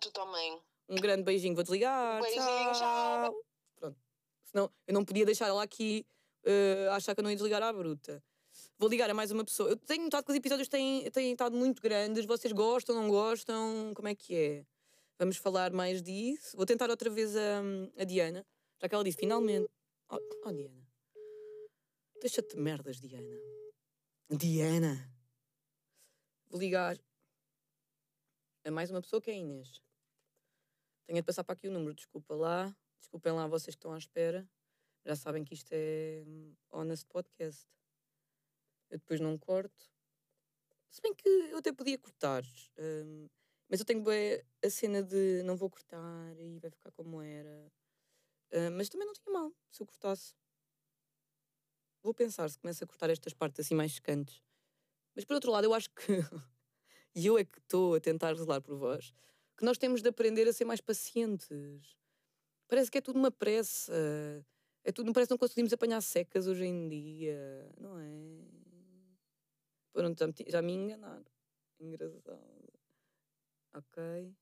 Tu também. Um grande beijinho, vou desligar. Beijinho, tchau. tchau. Pronto. Senão eu não podia deixar ela aqui a achar que eu não ia desligar à bruta. Vou ligar a mais uma pessoa. Eu tenho notado que os episódios têm, têm estado muito grandes. Vocês gostam, não gostam? Como é que é? Vamos falar mais disso. Vou tentar outra vez a, a Diana. Já que ela disse, finalmente. Oh, oh, Diana. Deixa-te de merdas, Diana. Diana. Vou ligar a mais uma pessoa que é a Inês. Tenho de passar para aqui o número, desculpa lá. Desculpem lá vocês que estão à espera. Já sabem que isto é hum, Honest Podcast. Eu depois não corto. Se bem que eu até podia cortar. hum, mas eu tenho a cena de não vou cortar e vai ficar como era. Hum, mas também não tinha mal se eu cortasse. Vou pensar se começo a cortar estas partes assim mais secantes. Mas por outro lado, eu acho que. *laughs* e eu é que estou a tentar zelar por vós. Que nós temos de aprender a ser mais pacientes. Parece que é tudo uma pressa. É tudo, parece que não conseguimos apanhar secas hoje em dia. Não é? Pronto, já me, já me enganaram. Engraçado. Ok.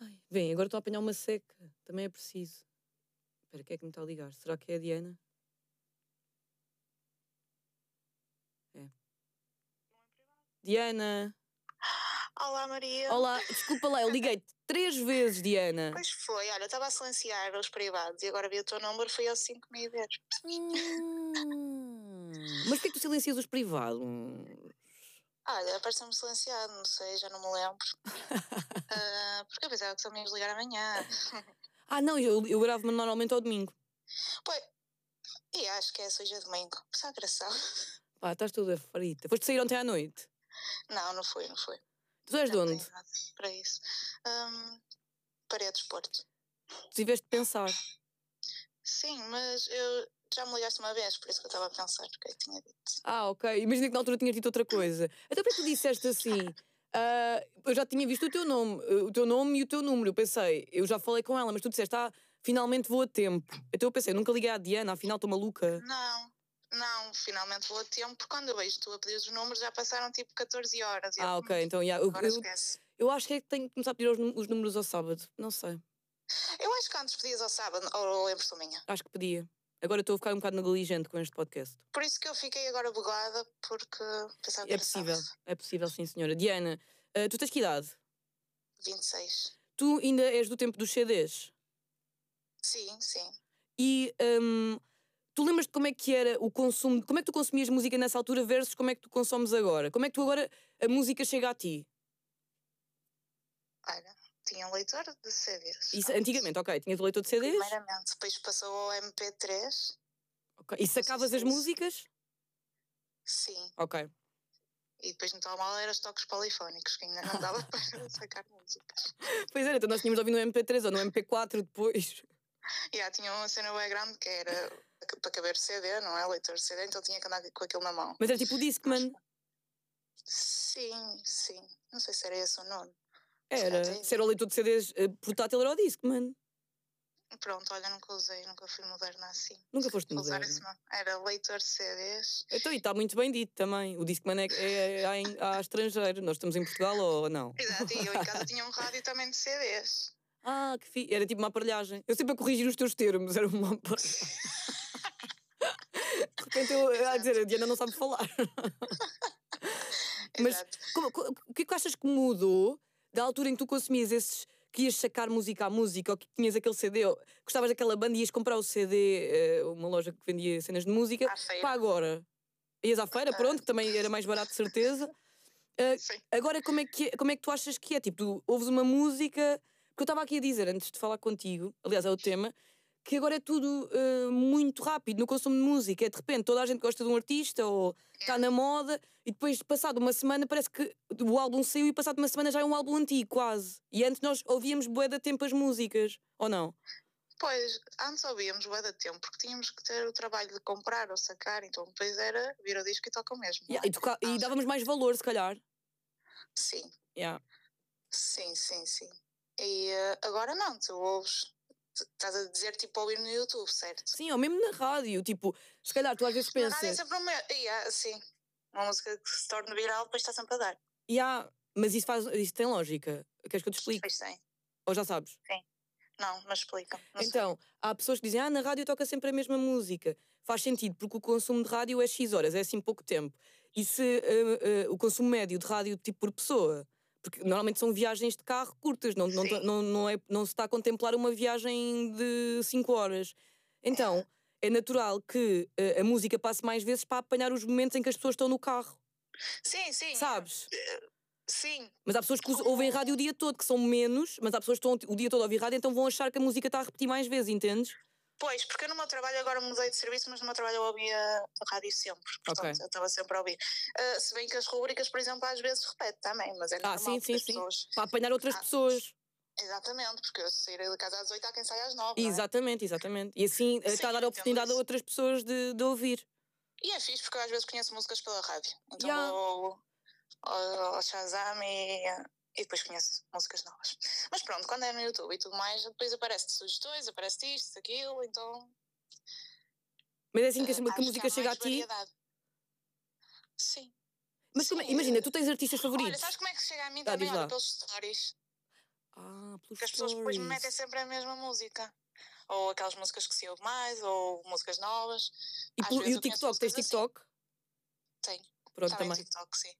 Ai, bem, agora estou a apanhar uma seca. Também é preciso. Espera, quem é que me está a ligar? Será que é a Diana? É. Diana! Olá Maria. Olá, desculpa lá, eu liguei-te três vezes, Diana. Pois foi, olha, estava a silenciar os privados e agora vi o teu número, foi aos 5 mil vezes. Hum, Mas porquê que tu silencias os privados? Olha, apareceu-me silenciado, não sei, já não me lembro. *laughs* Ah, porque eu pensava que só me ias ligar amanhã. *laughs* Ah, não, eu, eu gravo-me normalmente ao domingo. Pois, e acho que é hoje é domingo. Só engraçado. Pá, estás toda frita. Foste sair ontem à noite? Não, não foi, não foi. Tu és de Não onde? tenho nada para isso. Um, Paredes Porto. Tu tiveste de pensar. Sim, mas eu já me ligaste uma vez, por isso que eu estava a pensar que eu tinha dito. Ah, ok. Imagina que na altura tinhas dito outra coisa. Até porque tu disseste assim. *laughs* ah, eu já tinha visto o teu nome, o teu nome e o teu número. Eu pensei, eu já falei com ela, mas tu disseste, ah, finalmente vou a tempo. Então eu pensei, nunca liguei à Diana, afinal estou maluca. Não, não, finalmente vou a tempo, porque quando eu vejo tu a pedir os números já passaram tipo 14 horas. Eu, Ah, "Hum, ok. Então, yeah, eu, eu, eu acho que é que tenho que começar a pedir os, os números ao sábado. Não sei. Eu acho que antes pedias ao sábado, ou impressão minha. Acho que podia. Agora estou a ficar um bocado negligente com este podcast. Por isso que eu fiquei agora bugada, porque pensava que É possível, é possível, sim, senhora. Diana, uh, tu tens que idade? 26. Tu ainda és do tempo dos CDs? Sim, sim. E um, tu lembras-te como é que era o consumo, como é que tu consumias música nessa altura versus como é que tu consomes agora? Como é que tu agora a música chega a ti? Olha, tinha um leitor de CDs. Isso, antigamente, ok, tinhas leitor de CDs? Primeiramente, depois passou ao MP3. Okay. E sacavas as músicas? Sim. Ok. E depois no telemóvel eram os toques polifónicos, que ainda não dava *laughs* para sacar músicas. Pois era, então nós tínhamos ouvido no MP3 ou no MP4 depois. E *laughs* yeah, tinha uma cena bem grande que era para caber CD, não é? Leitor de CD, então tinha que andar com aquilo na mão. Mas era tipo o Discman? Sim, sim. Não sei se era esse o nome. Era. Se era o leitor de CDs portátil, era o Discman. Pronto, olha, nunca usei, nunca fui moderna assim. Nunca foste moderna? Era leitor de CDs. Então, e está muito bem dito também. O Discman é, é, é, é estrangeiro. Nós estamos em Portugal ou não? Exato, e eu em casa tinha um rádio também de CDs. *laughs* Ah, que fi... Era tipo uma aparelhagem. Eu sempre a corrigir os teus termos, era uma aparelhagem. *laughs* de repente eu a dizer, a Diana não sabe falar. *laughs* Mas o que é que achas que mudou da altura em que tu consumias esses que ias sacar música à música ou que tinhas aquele CD, ou gostavas daquela banda e ias comprar o CD, eh, uma loja que vendia cenas de música, para agora? Ias à feira, pronto, que também era mais barato de certeza. Uh, agora, como é, que, como é que tu achas que é? Tipo, tu ouves uma música. Porque eu estava aqui a dizer, antes de falar contigo, aliás, é o tema, que agora é tudo uh, muito rápido no consumo de música. É de repente toda a gente gosta de um artista ou está na moda e depois, passado uma semana, parece que o álbum saiu e passado uma semana já é um álbum antigo, quase. E antes nós ouvíamos bué da tempo as músicas, ou não? Pois, antes ouvíamos bué da tempo porque tínhamos que ter o trabalho de comprar ou sacar, então depois era vir o disco e toca o mesmo. Yeah, é? e, toca e dávamos mais valor, se calhar. Sim. Yeah. Sim, sim, sim. E uh, agora não, tu ouves Estás a dizer tipo ouvir no YouTube, certo? Sim, ou mesmo na rádio, tipo, se calhar tu às vezes pensas. Na rádio é sempre uma. Yeah, sim. Uma música que se torna viral, depois está sempre a dar. Yeah, mas isso, faz, isso tem lógica. Queres que eu te explique? Pois tem. Ou já sabes? Sim. Não, mas explica. então, sei. há pessoas que dizem, ah, na rádio toca sempre a mesma música. Faz sentido, porque o consumo de rádio é X horas, é assim pouco tempo. E se uh, uh, o consumo médio de rádio, tipo por pessoa, porque normalmente são viagens de carro curtas, não, não, não, não, é, não se está a contemplar uma viagem de 5 horas. Então, é natural que uh, a música passe mais vezes para apanhar os momentos em que as pessoas estão no carro. Sim, sim. Sabes? Eh, sim. Mas há pessoas que ouvem rádio o dia todo, que são menos, mas há pessoas que estão o dia todo a ouvir rádio, então vão achar que a música está a repetir mais vezes, entendes? Pois, porque eu no meu trabalho agora mudei de serviço, mas no meu trabalho eu ouvia a rádio sempre. Portanto, okay. eu estava sempre a ouvir. Uh, se bem que as rubricas, por exemplo, às vezes repete também, mas é ah, sim, sim, sim. Pessoas... Para apanhar outras ah, pessoas. Exatamente, porque eu sair de casa às 8 há quem saia às 9. Exatamente, é? exatamente. E assim sim, está a dar a oportunidade a outras pessoas de, de ouvir. E é fixe porque eu às vezes conheço músicas pela rádio. Então yeah. vou ao, ao Shazam e e depois conheço músicas novas. Mas pronto, quando é no YouTube e tudo mais, depois aparece sugestões, aparece isto, aquilo, então. Mas é assim que, uh, que a música chega a ti? Variedade. Sim. Mas Sim, imagina, tu tens artistas favoritos. Olha, sabes como é que chega a mim ah, também? Olha, pelos stories. Ah, pelos que as pessoas depois me metem sempre a mesma música. Ou aquelas músicas que se ouve mais, ou músicas novas. E, e o TikTok? Tens assim. TikTok? Assim. Tenho. Pronto, também. também. TikTok, sim.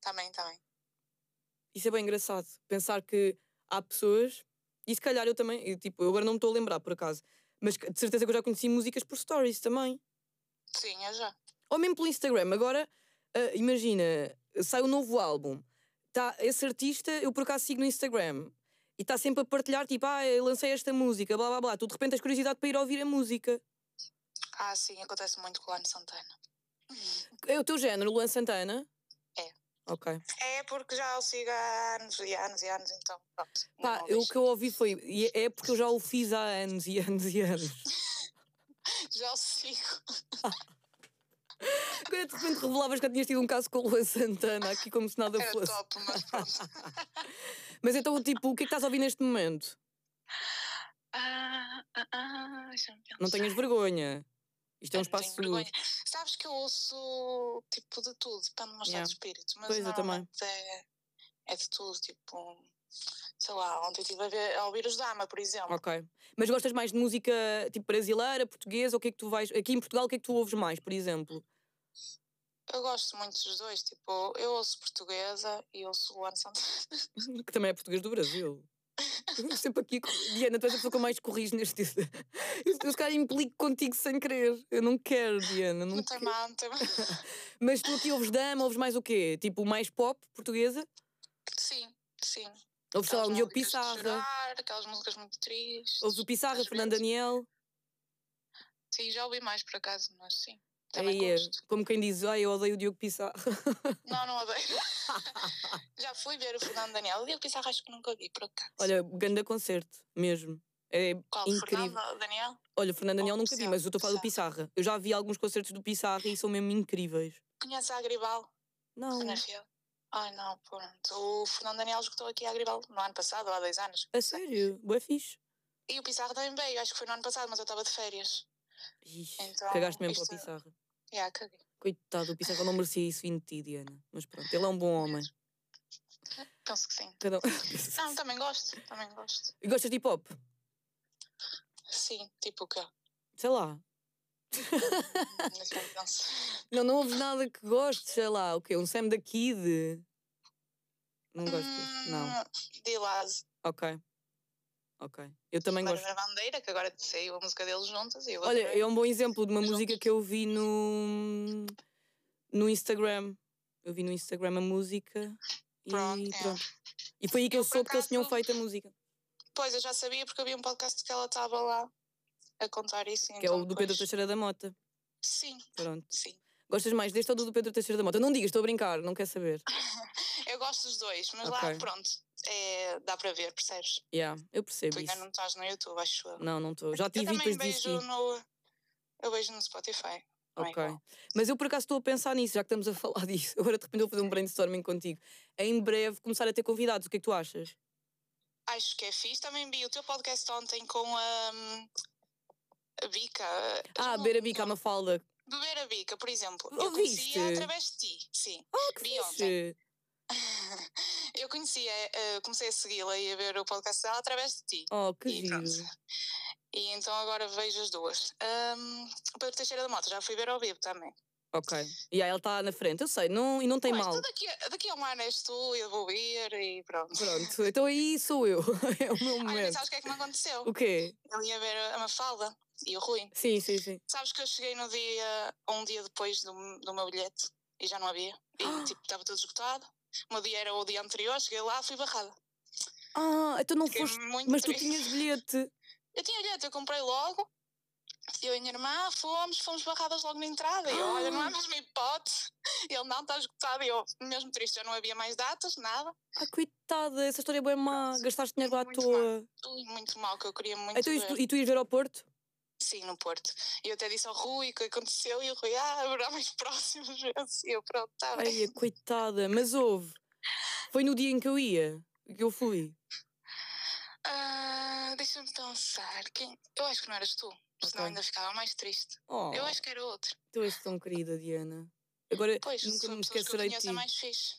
Também, também. Isso é bem engraçado. Pensar que há pessoas, e se calhar eu também, eu, tipo, eu agora não me estou a lembrar por acaso, mas de certeza que eu já conheci músicas por stories também. Sim, eu já. Ou mesmo pelo Instagram. Agora, uh, imagina, sai um novo álbum, tá, esse artista eu por acaso sigo no Instagram e está sempre a partilhar, tipo, ah, lancei esta música, blá blá blá. Tu de repente tens curiosidade para ir ouvir a música. Ah, sim, acontece muito com o Luan Santana. É o teu género, Luan Santana? Ok. É porque já o sigo há anos e anos e anos, então pronto. Pá, eu, o que eu ouvi foi. É porque eu já o fiz há anos e anos e anos. *laughs* já o sigo. *laughs* Quando de repente revelavas que tinhas tido um caso com o Luan Santana, aqui como se nada Era fosse. top, mas pronto. *laughs* mas então, tipo, o que é que estás a ouvir neste momento? Ah, ah, ah, Não tenhas vergonha. Isto é um espaço seguro. Sabes que eu ouço tipo de tudo, meu estado yeah. de espírito, mas pois, não, é, é de tudo, tipo. sei lá, ontem estive a, ver, a ouvir os Dama, por exemplo. Ok. Mas gostas mais de música tipo brasileira, portuguesa? O que é que tu vais. Aqui em Portugal, o que é que tu ouves mais, por exemplo? Eu gosto muito dos dois, tipo, eu ouço portuguesa e ouço o Luan Santana. *laughs* que também é português do Brasil. Sempre aqui, Diana, tu és a pessoa que eu mais corrijo neste. *laughs* Eu, se calhar implico contigo sem querer. Eu não quero, Diana. Não, não tem mal, não tem mal. *laughs* Mas tu aqui ouves dama, ouves mais o quê? Tipo, mais pop portuguesa? Sim, sim. Ouves, lá, um Diogo Pissarra. Chorar, aquelas músicas muito tristes. Ouves o Pissarra, Fernando Daniel. Sim, já ouvi mais por acaso, mas sim. Aí é, como quem diz, ai, eu odeio o Diogo Pissarra. Não, não odeio. *laughs* Já fui ver o Fernando Daniel. O Diogo Pissarra acho que nunca vi, por acaso. Olha, ganda concerto, mesmo. É Qual, incrível. Fernando Daniel? Olha, o Fernando Daniel nunca vi, mas eu estou a falar do Pissarra. Eu já vi alguns concertos do Pissarra e são mesmo incríveis. Conhece a Agribal? Não. Ai não, pronto. O Fernando Daniel escutou aqui a Agribal no ano passado, há dois anos. A sério? Boa fixe. E o Pissarra também veio, acho que foi no ano passado, mas eu estava de férias. Ixi, então, cagaste mesmo isto... para o Pissarra. Yeah, caguei. Coitado, o Pissarra não merecia isso em ti, Diana. Mas pronto, ele é um bom homem. Penso que sim. Cada... *laughs* não, também gosto, também gosto. E gostas de hip hop? Sim, tipo o quê? Sei lá. *laughs* não, não ouves nada que gostes, sei lá, o quê? Um Sam da Kid? Não gostas? Hum, não. Dilaz. Ok. Ok. Eu também gosto. Bandeira, que agora saiu a música deles juntas. E Olha, é um bom exemplo de uma música juntos. que eu vi no, no Instagram. Eu vi no Instagram a música pronto, e é. pronto. E foi aí que eu, eu soube que eles tinham feito a música. Pois, eu já sabia porque havia um podcast que ela estava lá a contar isso. Que então, é o do depois... Pedro Teixeira da Mota. Sim. Pronto. Sim. Gostas mais deste ou do Pedro Teixeira da Mota? Não digas, estou a brincar, não quer saber. *laughs* eu gosto dos dois, mas okay. lá, pronto, é, dá para ver, percebes? Yeah, eu percebo tu isso. ainda não estás no YouTube, acho eu. Não, não estou. Já tive depois vejo no Eu vejo no Spotify. Ok. É Mas eu por acaso estou a pensar nisso, já que estamos a *laughs* falar disso. Agora de repente vou fazer um brainstorming contigo. Em breve começar a ter convidados, o que é que tu achas? Acho que é fixe. Também vi o teu podcast ontem com a, a Bica. Ah, Beira Bica, a Mafalda. Beber a Bica, por exemplo. Oh, eu conhecia através de ti, sim. Oh, que vi fixe. ontem. *laughs* eu conhecia, uh, comecei a segui-la e a ver o podcast dela através de ti. Oh, que e, giro. E então agora vejo as duas. Um, o Pedro Teixeira da Mota já fui ver ao vivo também. Ok. E aí ele está na frente, eu sei, não, e não tem Mas, mal. Daqui a, daqui a um ano és tu, eu vou ver e pronto. Pronto, então aí sou eu. *laughs* é o meu momento. Ai, sabes o que é que me aconteceu? O quê? Eu ia ver a Mafalda e o Rui. Sim, sim, sim. Sabes que eu cheguei no dia, um dia depois do, do meu bilhete e já não havia. E *gasps* tipo, estava tudo esgotado. O meu dia era o dia anterior, cheguei lá, fui barrada. Ah, então não Fiquei foste. muito Mas tu triste. tinhas bilhete. Eu tinha bilhete, eu comprei logo. Eu e a minha irmã fomos, fomos barradas logo na entrada. E eu, olha, não há mesmo hipótese. E ele, não, está esgotado. E eu, mesmo triste, já não havia mais datas, nada. Ah, coitada, essa história é bem má. Gastaste dinheiro lá à toa. Ui, muito mal, que eu queria muito Então, ver. isso, e tu ias ver ao Porto? Sim, no Porto. E eu até disse ao Rui o que aconteceu. E o Rui, ah, haverá mais *laughs* próximos vezes. E eu, pronto, está bem. Ai, coitada, mas houve. Foi no dia em que eu ia, que eu fui. Ah, Deixa-me pensar. Quem... Eu acho que não eras tu. Senão ainda ficava mais triste. Oh, Eu acho que era outro. tu és tão querida, Diana. Agora Pois, nunca me esquecerei de ti. mais fixe.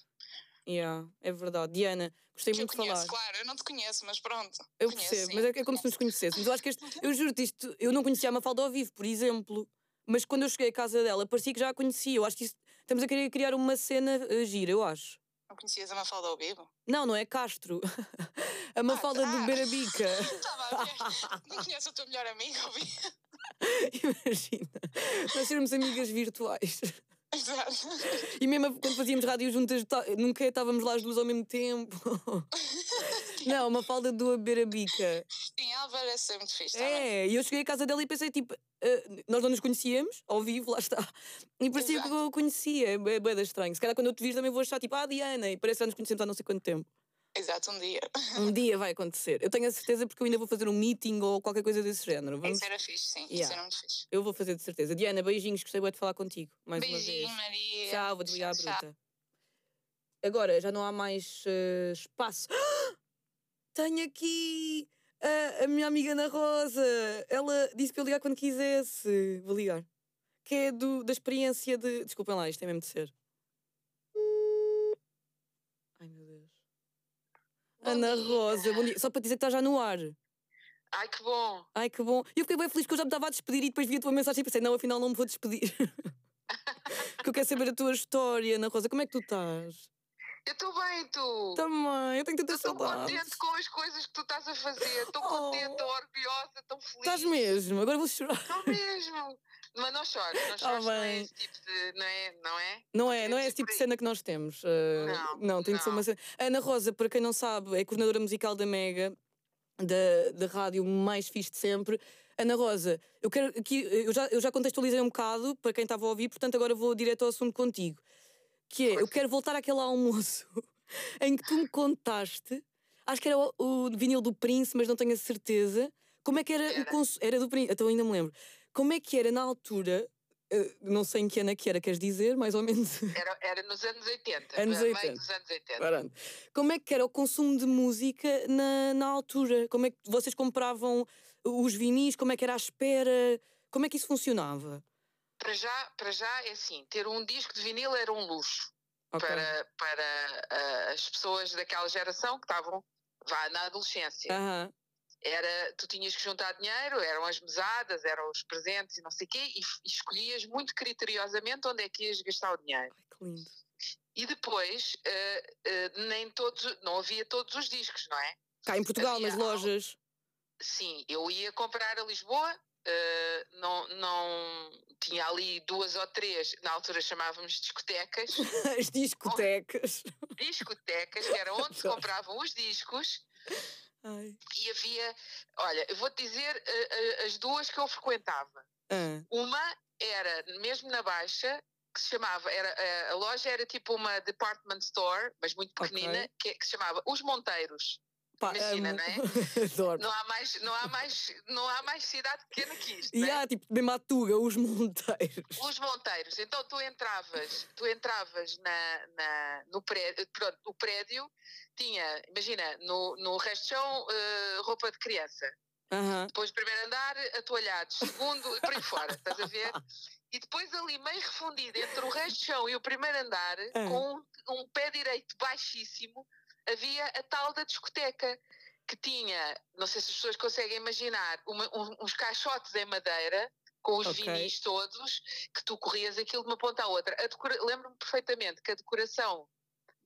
Yeah, é verdade. Diana, gostei Que muito de falar. conheço, claro. Eu não te conheço, mas pronto. Eu Conheço, percebo, sim, mas é, é como se conheço. nos conhecêssemos. Eu acho que este, eu juro-te isto, eu não conhecia a Mafalda ao vivo, por exemplo. Mas quando eu cheguei à casa dela, parecia que já a conhecia. Eu acho que isso, estamos a querer criar uma cena uh, gira, eu acho. Não conhecias a Mafalda ao vivo? Não, não é Castro. *laughs* a Mafalda ah. do Beirabica. *laughs* Estava a ver. *laughs* Não conheces o teu melhor amigo ao vivo? Imagina, nós sermos amigas virtuais. Exato. E mesmo quando fazíamos rádio juntas, tá- nunca estávamos lá as duas ao mesmo tempo. *laughs* Não, uma falda do Beirabica. Sim, ela parece ser muito fixe. também. É, e eu cheguei à casa dela e pensei, tipo, ah, nós não nos conhecíamos, ao vivo, lá está. E parecia que Exato. eu a conhecia, é da estranho. Se calhar quando eu te vir também vou achar, tipo, ah, Diana, e parece que já nos conhecemos há não sei quanto tempo. Exato, um dia. Um *laughs* dia vai acontecer. Eu tenho a certeza porque eu ainda vou fazer um meeting ou qualquer coisa desse género. Vamos... Isso era fixe, sim. Isso Yeah. era muito fixe. Eu vou fazer de certeza. Diana, beijinhos, gostei bué de falar contigo. Mais uma Beijinho, vez. Maria. Tchau, vou desligar a bruta. Agora já não há mais eh, espaço. *gasps* Tenho aqui a, a minha amiga Ana Rosa. Ela disse para eu ligar quando quisesse. Vou ligar. Que é do, da experiência de. Desculpem lá, isto é mesmo de ser. Ai meu Deus. Bom Ana. Rosa, bom dia. Só para dizer que estás já no ar. Ai, que bom. Ai, que bom. E eu fiquei bem feliz que eu já me estava a despedir e depois vi a tua mensagem e pensei, não, afinal não me vou despedir. *laughs* Porque eu quero saber a tua história, Ana Rosa. Como é que tu estás? Eu estou bem, tu. Também, eu tenho tantas Estou saudades. contente com as coisas que tu estás a fazer. Estou Oh. contente, estou orgulhosa, estou feliz. Estás mesmo? Agora vou chorar. Estou mesmo. Mas não chores, não *laughs* chores, não é esse tipo de. Não é? Não é? Não é, não é esse tipo de por aí. cena que nós temos. Uh, Não, não, tem que ser não. uma cena. Ana Rosa, para quem não sabe, é coordenadora musical da Mega, da, da rádio mais fixe de sempre. Ana Rosa, eu quero aqui, eu já, eu já contextualizei um bocado para quem estava a ouvir, portanto agora vou direto ao assunto contigo. Que é, eu quero voltar àquele almoço *laughs* em que tu me contaste, acho que era o, o vinil do Prince, mas não tenho a certeza. Como é que era, o Era. consumo? Era do Prince, então ainda me lembro. Como é que era na altura, eh, não sei em que ano é que era, queres dizer, mais ou menos? *laughs* Era, era nos anos 80. Anos no meio 80. dos anos 80. Pronto. Como é que era o consumo de música na, na altura? Como é que vocês compravam os vinis? Como é que era a espera? Como é que isso funcionava? Para já, para já é assim, ter um disco de vinil era um luxo Ok. para, para ah, as pessoas daquela geração que estavam vá, na adolescência. Era, tu tinhas que juntar dinheiro, eram as mesadas, eram os presentes e não sei o quê, e, e escolhias muito criteriosamente onde é que ias gastar o dinheiro. Ai, que lindo. E depois, ah, ah, nem todos, não havia todos os discos, não é? Cá em Portugal, Havia nas lojas. Sim, eu ia comprar a Lisboa, eh, não, não tinha ali duas ou três, na altura chamávamos discotecas, *laughs* As discotecas. discotecas, que era onde se compravam os discos, Ai. e havia, olha, eu vou-te dizer eh, eh, as duas que eu frequentava. Ah, Uma era mesmo na Baixa, que se chamava, era, eh, a loja era tipo uma department store, mas muito pequenina, que, que se chamava Os Monteiros. pá, Imagina, amo. não é? *laughs* Adoro. Não há mais, não há mais, não há mais cidade pequena que isto. E é? há, tipo, mesmo à Tuga, os monteiros. Os monteiros, então tu entravas, tu entravas na, na- no prédio, pronto, o prédio tinha, imagina, no, no resto de chão, eh, roupa de criança. Aham. Depois, primeiro andar, atoalhados. Segundo, por aí fora, estás a ver? *laughs* E depois ali, meio refundido entre o resto de chão e o primeiro andar, Ah. com um, um pé direito baixíssimo, havia a tal da discoteca. Que tinha, não sei se as pessoas conseguem imaginar, uma- um- uns caixotes em madeira com os Ok. vinis todos, que tu corrias aquilo de uma ponta à outra. Lembro-me perfeitamente que a decoração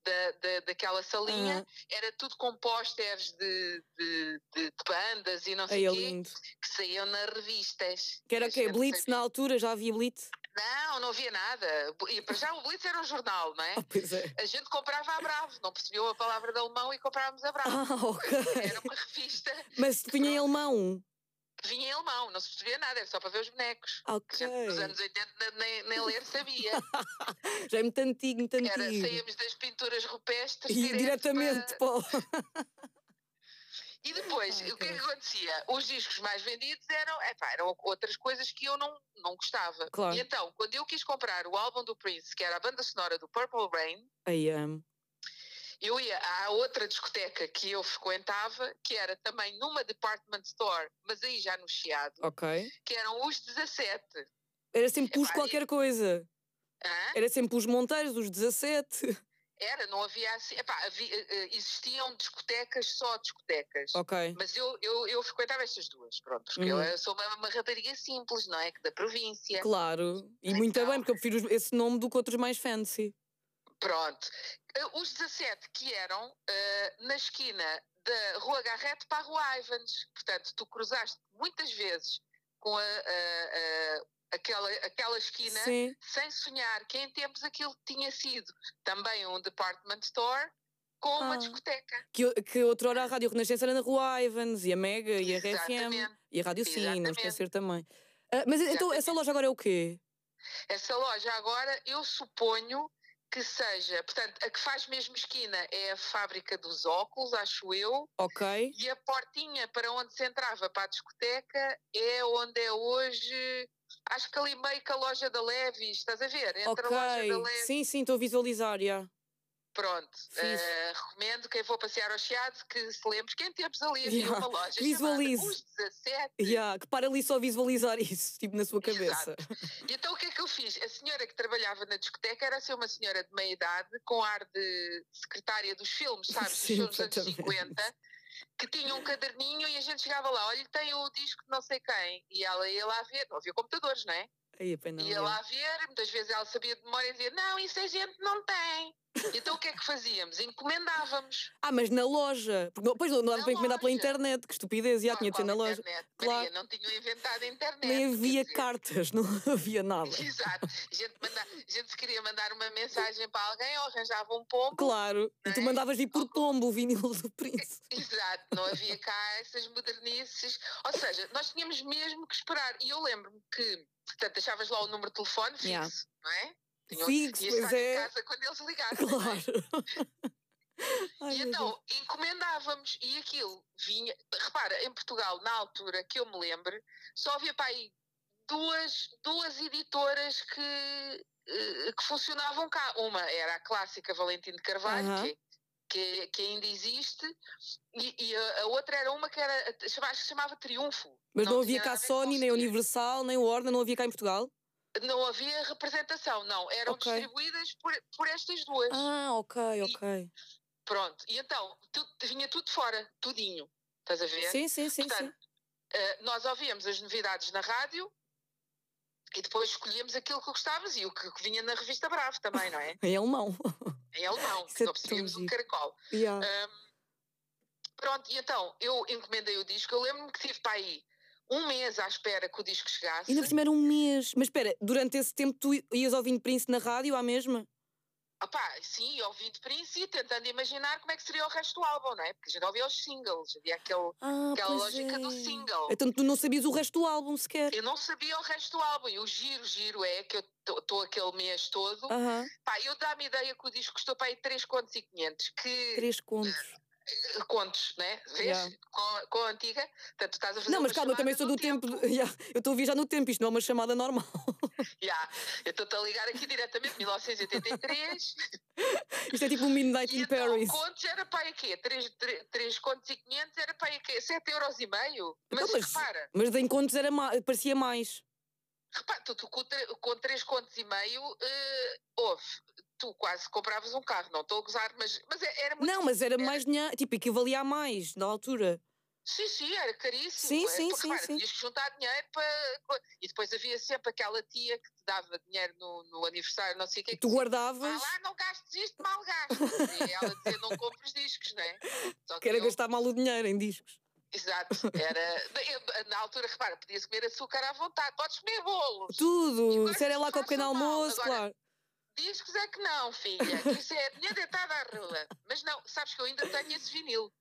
da, da, daquela salinha Aham. era tudo com pósteres de, de, de- de bandas e não sei é o quê, lindo. que saíam nas revistas. Que era o quê? Blitz na altura? Já havia Blitz? Não, não havia nada. E para já o Blitz era um jornal, não é? *laughs* Ah, pois é. A gente comprava a Bravo, não percebeu a palavra de alemão e comprávamos a Bravo. Ah, ok. *laughs* Era uma revista Mas vinha em alemão. Vinha em alemão, não se percebia nada, era só para ver os bonecos. A Ok. gente nos anos 80 nem, nem ler sabia. *laughs* Já é muito antigo, muito Era, antigo. saíamos das pinturas rupestres E diretamente para-. *laughs* E depois, Ai, o que é que acontecia? Os discos mais vendidos eram, epá, eram outras coisas que eu não, não gostava. Claro. E então, quando eu quis comprar o álbum do Prince, que era a banda sonora do Purple Rain, Ai, amo. Eu ia à outra discoteca que eu frequentava, que era também numa department store, mas aí já no Chiado, Ok. que eram os 17. Era sempre os qualquer coisa. Hã? Era sempre os Monteiros, os 17. *laughs* Era, não havia assim. Epá, havia, eh, eh, existiam discotecas, só discotecas. Ok. Mas eu, eu, eu frequentava estas duas, pronto, porque Uhum. eu sou uma, uma rapariga simples, não é? Que da província. Claro. E muito Então. bem, porque eu prefiro esse nome do que outros mais fancy. Pronto. Eh, Os 17 que eram eh, na esquina da Rua Garrete para a Rua Ivans. Portanto, tu cruzaste muitas vezes com a, a- a- aquela, aquela esquina Sim. sem sonhar que em tempos aquilo tinha sido também um department store com uma Ah. discoteca. Que, que outrora a Rádio Renascença era na Rua Ivans, e a Mega, e a RFM, e a Rádio Sim, não esquecer também. Ah, mas então, Exatamente. essa loja agora é o quê? Essa loja agora, eu suponho que seja, portanto, a que faz mesmo esquina é a fábrica dos óculos, acho eu, Ok. e a portinha para onde se entrava para a discoteca é onde é hoje, acho que ali meio que a loja da Levis, estás a ver? Entre a loja da. Levis. Sim, sim, estou a visualizar, já. Pronto, uh, recomendo quem for passear ao Chiado que se lembre que em tempos ali havia yeah. uma loja Visualize. Os 17. Yeah, que para ali só visualizar isso, tipo na sua cabeça. Exato. E então o que é que eu fiz? A senhora que trabalhava na discoteca era ser uma senhora de meia idade, com ar de secretária dos filmes, sabes? Sim, dos filmes dos anos 50 que tinha um caderninho e a gente chegava lá, olha, tem o disco de não sei quem, e ela ia lá ver, não havia computadores, não é? Aí, ia lá ver, muitas vezes ela sabia de memória e dizia, não, isso a gente não tem. *laughs* Então o que é que fazíamos? Encomendávamos. Ah, mas na loja. Porque depois não dava para encomendar pela internet, que estupidez, já tinha de ser na loja. Internet? Claro. Maria, não tinham inventado a internet. Nem havia cartas, não *laughs* havia nada. *laughs* Exato. A gente, manda, a gente se queria mandar uma mensagem para alguém ou arranjava um pombo. Claro. E tu é? mandavas vir por pombo o vinil do príncipe. Exato. Não havia cá essas modernices. Ou seja, nós tínhamos mesmo que esperar. E eu lembro-me que, portanto, deixavas lá o número de telefone fixo, yeah. não é? Tinham, Fixo, pois é. em casa quando eles ligaram. Claro. *laughs* Ai, e então encomendávamos e aquilo vinha. Repara, em Portugal, na altura que eu me lembro, só havia para aí duas, duas editoras que, eh, que funcionavam cá. Uma era a clássica Valentim de Carvalho, uh -huh. que, que, que, ainda existe, e, e a, a, outra era uma que era, chamava, chamava Triunfo. Mas não, não havia cá Sony, nem Universal, nem Warner, não havia cá em Portugal? Não havia representação, não. Eram okay. distribuídas por, por estas duas. Ah, ok, e, ok. Pronto, e então tudo, vinha tudo fora, tudinho. Estás a ver? Sim, sim, sim. Portanto, sim. Uh, nós ouvíamos as novidades na rádio e depois escolhíamos aquilo que gostávamos e o que, que vinha na revista Bravo também, não é? *laughs* em alemão. *laughs* Em alemão, que não percebíamos o caracol. Yeah. Um, pronto, e então eu encomendei o disco. Eu lembro-me que tive para aí um mês à espera que o disco chegasse. Ainda por cima era um mês. Mas espera, durante esse tempo tu ias ouvindo Prince na rádio à mesma? Opá, sim, ouvindo Prince e tentando imaginar como é que seria o resto do álbum, não é? Porque a gente ouvia os singles, havia aquele, ah, aquela lógica é. do single. Então tu não sabias o resto do álbum sequer? Eu não sabia o resto do álbum e o giro, giro é que eu estou aquele mês todo. Uh -huh. Pá, eu dá-me ideia que o disco custou para aí 3 contos e 500. Que, 3 contos contos, né? Vês? Yeah. Com, com a antiga. Portanto, estás a fazer Não, mas calma, eu também sou do tempo. tempo. *laughs* Yeah. Eu estou a viajar no tempo, isto não é uma chamada normal. *laughs* Yeah. Eu estou-te a ligar aqui diretamente, 1983. *laughs* isto é tipo um Midnight in então, Paris. contos era para aí quê? 3, 3, 3 contos e 500 era para aí quê? 7 euros e meio? Mas, então, mas repara. Mas em contos era mais, parecia mais. Repara, tu, tu com, com 3 contos e meio, uh, houve tu quase compravas um carro, não estou a gozar, mas, mas é, era muito. Não, mas era, era... mais dinheiro, tipo, equivalia a mais na altura. Sim, sim, era caríssimo. Sim, sim, porque, sim, repara, sim. Tinhas que juntar dinheiro para. E depois havia sempre aquela tia que te dava dinheiro no, no aniversário, não sei o que. Tu guardavas. Ah, lá, não gastes isto, mal gastes. e ela dizia: não compres discos, não é? Só que, que era eu... gastar mal o dinheiro em discos. Exato, era. na altura, repara, podias comer açúcar à vontade, podes comer bolos. Tudo, se era lá com o pequeno almoço, Agora, claro. Discos é que não, filha. Isso é dinheiro deitado à rua. Mas não, sabes que eu ainda tenho esse vinil.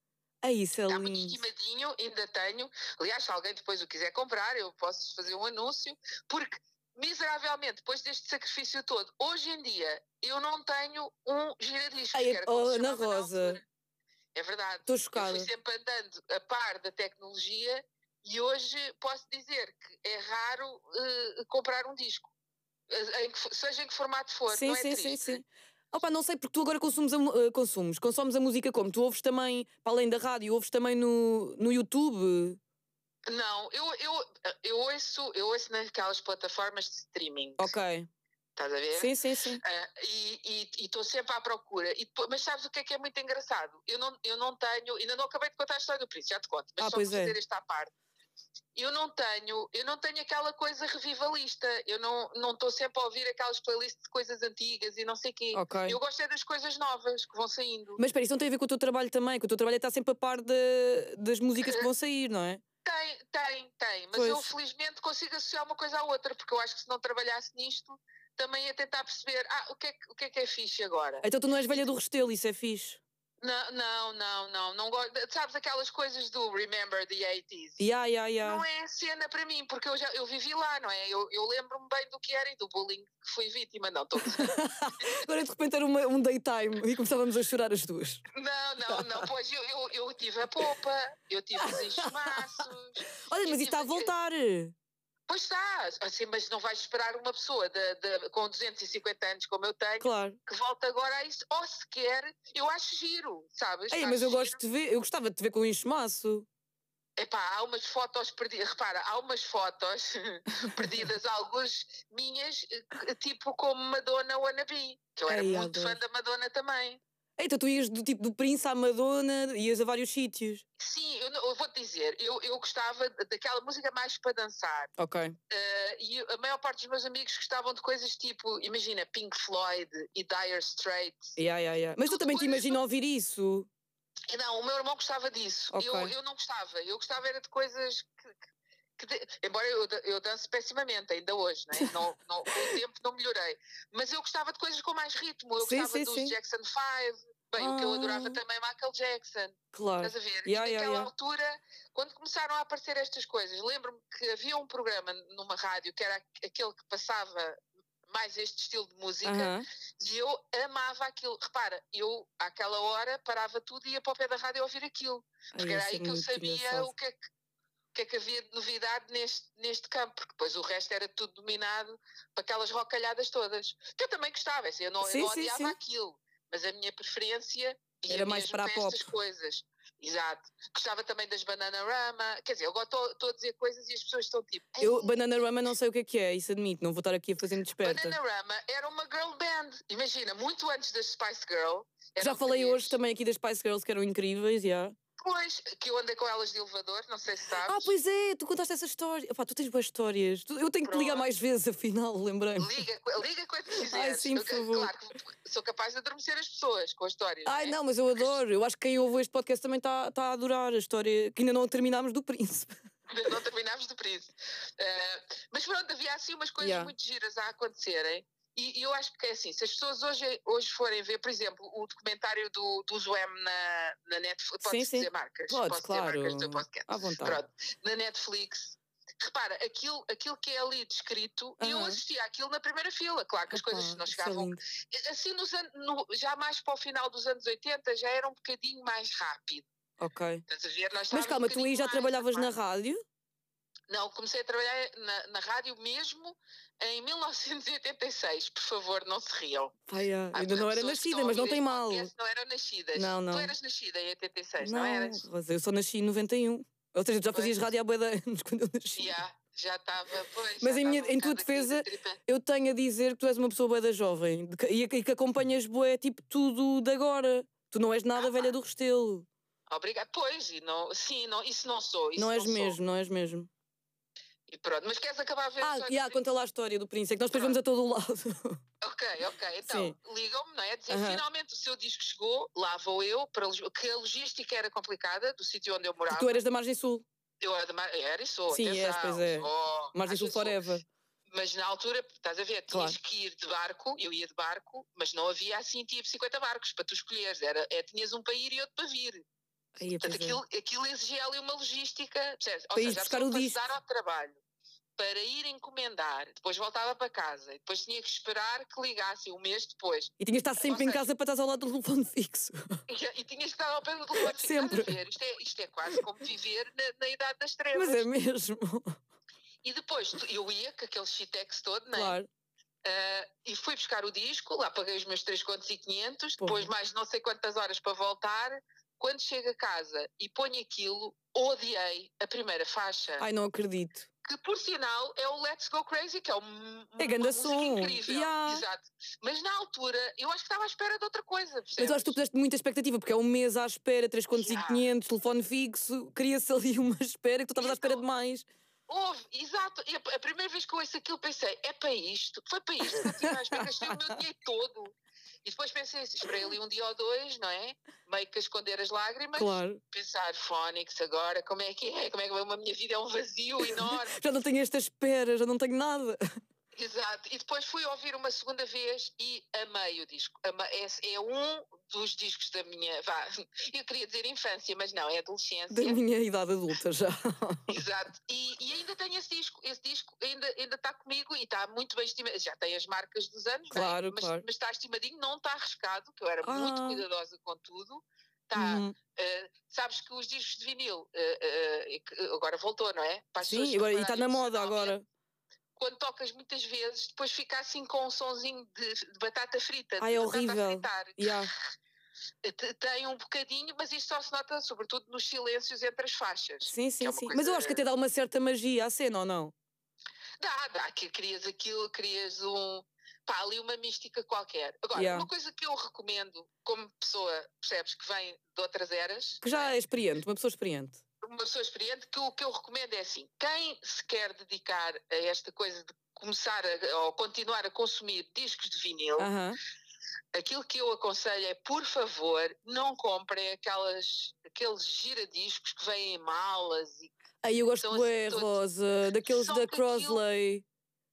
É isso, é Está muito estimadinho, ainda tenho. Aliás, se alguém depois o quiser comprar, eu posso fazer um anúncio, porque miseravelmente, depois deste sacrifício todo, hoje em dia eu não tenho um giradiscos. Ai, oh, Ana Rosa. É verdade. Estou chocada. Eu fui sempre andando a par da tecnologia e hoje posso dizer que é raro uh, comprar um disco. Em que, seja em que formato for, sim, não é sim, triste. Sim, sim. Opa, não sei, porque tu agora consumes, a, uh, consumes, consomes a música como? Tu ouves também, para além da rádio, ouves também no, no YouTube? Não, eu, eu, eu, ouço, eu ouço naquelas plataformas de streaming. Ok. Estás a ver? Sim, sim, sim. Uh, e estou sempre à procura. E mas sabes o que é que é muito engraçado? Eu não, eu não tenho, ainda não acabei de contar a história do Príncipe, já te conto, mas ah, só para é. fazer esta parte eu não tenho, eu não tenho aquela coisa revivalista. Eu não não estou sempre a ouvir aquelas playlists de coisas antigas e não sei quê. Okay. Eu gosto é das coisas novas que vão saindo. Mas espera, isso não tem a ver com o teu trabalho também, que o teu trabalho está sempre a par de, das músicas que vão sair, não é? Tem, tem, tem. Mas pois. eu felizmente consigo associar uma coisa à outra, porque eu acho que se não trabalhasse nisto, também ia tentar perceber, ah, o que é, o que, é, que é fixe agora? Então tu não és velha do Restelo, isso é fixe. Não, não, não, não, não gosto. Sabes aquelas coisas do Remember the 80s? Yeah, yeah, yeah. Não é cena para mim, porque eu já eu vivi lá, não é? Eu, eu lembro-me bem do que era e do bullying que fui vítima, não estou *laughs* Agora de repente era uma, um daytime e começávamos a chorar as duas. Não, não, não, pois eu, eu, eu tive a popa, eu tive os *laughs* enxumaços. Olha, mas isso está a voltar. Pois está, assim, mas não vais esperar uma pessoa de, de, com 250 anos, como eu tenho, claro. que volta agora a isso, ou sequer, eu acho giro, sabes? Ei, mas eu gosto de ver, eu gostava de te ver com um enxumaço. Epá, há umas fotos perdidas, repara, há umas fotos *laughs* perdidas, algumas minhas, eh, tipo como Madonna wannabe, que eu era Ei, muito fã da Madonna também. Então tu ias do tipo do Prince à Madonna, ias a vários sítios. Sim, eu, eu vou-te dizer, eu, eu gostava daquela música mais para dançar. Ok. Uh, e a maior parte dos meus amigos gostavam de coisas tipo, imagina, Pink Floyd e Dire Straits. Yeah, yeah, yeah. Mas tu também te imaginas ouvir isso? Não, o meu irmão gostava disso. Okay. Eu, eu não gostava. Eu gostava era de coisas que, que embora eu, eu dance pessimamente ainda hoje, né? não, não, *laughs* com o tempo não melhorei, mas eu gostava de coisas com mais ritmo. Eu sim, gostava sim, dos sim. Jackson 5, Bem, ah. o que eu adorava ah. também é Michael Jackson. Claro. Estás a ver? Yeah, e naquela yeah, yeah. altura, quando começaram a aparecer estas coisas, lembro-me que havia um programa numa rádio que era aquele que passava mais este estilo de música uh -huh. e eu amava aquilo. Repara, eu àquela hora parava tudo e ia para o pé da rádio ouvir aquilo. Porque Ai, era aí é que eu sabia o que é que que é que havia de novidade neste, neste campo, porque depois o resto era tudo dominado para aquelas rocalhadas todas. Que eu também gostava, assim, eu não, sim, eu não odiava sim, sim. aquilo mas a minha preferência ia Era mais para, para estas coisas. Exato. Gostava também das Bananarama. Quer dizer, eu estou a dizer coisas e as pessoas estão tipo. Eu, Bananarama, não sei o que é que é, isso admito, não vou estar aqui a fazer-me desperta. Bananarama era uma girl band. Imagina, muito antes das Spice Girl. Já falei hoje também aqui das Spice Girls que eram incríveis, já. Yeah. Pois, que eu andei com elas de elevador, não sei se sabes. Ah, pois é, tu contaste essa história. Epá, tu tens boas histórias. Eu tenho que te ligar mais vezes, afinal, lembrei-me. Liga, liga quando *laughs* quiseres. Ai, sim, por favor. Claro que sou capaz de adormecer as pessoas com a história. Ai, não, é? mas eu adoro. Eu acho que quem ouve este podcast também está tá a adorar a história que ainda não terminámos do Príncipe. *laughs* não terminámos do Príncipe. Uh, mas pronto, havia assim umas coisas yeah. muito giras a acontecerem. E, eu acho que é assim, se as pessoas hoje, hoje forem ver, por exemplo, o documentário do, do Zoem na, na Netflix, podes sim, sim. dizer marcas? Podes, Posso claro. dizer marcas do podcast? À vontade. Pronto, na Netflix, repara, aquilo, aquilo que é ali descrito, uhum. eu assistia aquilo na primeira fila, claro que as Opa, coisas não chegavam. Assim, nos an- no, já mais para o final dos anos 80, já era um bocadinho mais rápido. Ok. Ver, Mas calma, um tu aí já trabalhavas na rádio? Não, comecei a trabalhar na, na rádio mesmo em 1986, por favor, não se riam. Pai, ah, ainda não era nascida, mas não tem mal. Não eram nascidas. Não, não. Tu eras nascida em 86, não, não eras? Eu só nasci em 91. Ou seja, tu já fazias rádio há boa anos *laughs* quando eu nasci. Yeah, já estava, pois. Mas em, minha, em tua defesa, eu tenho a dizer que tu és uma pessoa boa da jovem e, e que acompanhas boé tipo tudo de agora. Tu não és nada ah, velha do Restelo. Obrigada. Pois, e não, sim, não, isso não sou. Isso não és não mesmo, sou. não és mesmo. E pronto, mas queres acabar a ver Ah, yeah, conta lá a história do príncipe, é que nós depois vamos a todo o lado. *laughs* Ok, ok. Então, ligam-me, não é? Dizer, uh -huh. finalmente o seu disco chegou, lá vou eu, para que a logística era complicada, do sítio onde eu morava. tu eras da Margem Sul. Eu era, da era e sou, Sim, és, pois é. Oh, Margem Sul forever. Mas na altura, estás a ver, tinhas claro. que ir de barco, eu ia de barco, mas não havia assim tipo 50 barcos para tu escolheres. Era, é, tinhas um para ir e outro para vir. Aí, Portanto, aquilo, aquilo exigia ali uma logística, percebes? Ou para seja, buscar o disco. dar ao trabalho para ir encomendar, depois voltava para casa, depois tinha que esperar que ligassem um mês depois. E tinhas de estar sempre seja, em casa para estar ao lado do telefone fixo. *laughs* E, e tinhas de estar ao pé do telefone fixo. Sempre. Isto é, isto é quase como viver na, na idade das trevas. Mas é mesmo. E depois eu ia com aquele shitex todo, não é? Claro. Uh, e fui buscar o disco, lá paguei os meus 3 contos e 500, depois mais não sei quantas horas para voltar. Quando chego a casa e ponho aquilo, odiei a primeira faixa. Ai, não acredito que por sinal é o Let's Go Crazy, que é um, é som. incrível. Yeah. Exato. Mas na altura eu acho que estava à espera de outra coisa. Percebes? Mas eu acho que tu puseste muita expectativa, porque é um mês à espera, 3 contos yeah. e 500, telefone fixo, cria-se *laughs* ali uma espera que tu estavas à espera de mais. Houve, exato. E a, primeira vez que eu ouço aquilo pensei, é para isto? Foi para isto que eu tinha à espera, gastei o meu *laughs* dinheiro todo. E depois pensei, esperei ali um dia ou dois, não é? Meio que a esconder as lágrimas. Claro. Pensar, Fónix, agora, como é que é? Como é que a minha vida é um vazio *laughs* enorme? já não tenho esta espera, já não tenho nada. Exato. E depois fui ouvir uma segunda vez e amei o disco. É, é um dos discos da minha. Vá, *laughs* eu queria dizer infância, mas não, é adolescência. Da minha idade adulta já. *laughs* Exato. E, e ainda tenho esse disco. Esse disco ainda, ainda está comigo e está muito bem estimado. Já tem as marcas dos anos, claro, mas, claro. mas está estimadinho, não está arriscado, que eu era ah. muito cuidadosa com tudo. Tá, uhum. uh, sabes que os discos de vinil uh, uh, agora voltou, não é? Sim, agora, e está na moda agora quando tocas muitas vezes, depois fica assim com um sonzinho de, de batata frita. Ai, é horrível. Yeah. Tem um bocadinho, mas isto só se nota sobretudo nos silêncios entre as faixas. Sim, sim, é sim. Coisa... Mas eu acho que até dá uma certa magia à cena, ou não? Dá, dá, que crias aquilo, crias um. Pá, ali uma mística qualquer. Agora, yeah. uma coisa que eu recomendo, como pessoa, percebes, que vem de outras eras. Que já é experiente, uma pessoa experiente uma pessoa experiente, que o que eu recomendo é assim: quem se quer dedicar a esta coisa de começar a, ou continuar a consumir discos de vinil, aquilo que eu aconselho é, por favor, não comprem aquelas, aqueles giradiscos que vêm em malas e Aí eu gosto do assim, Rosa, daqueles da Crosley.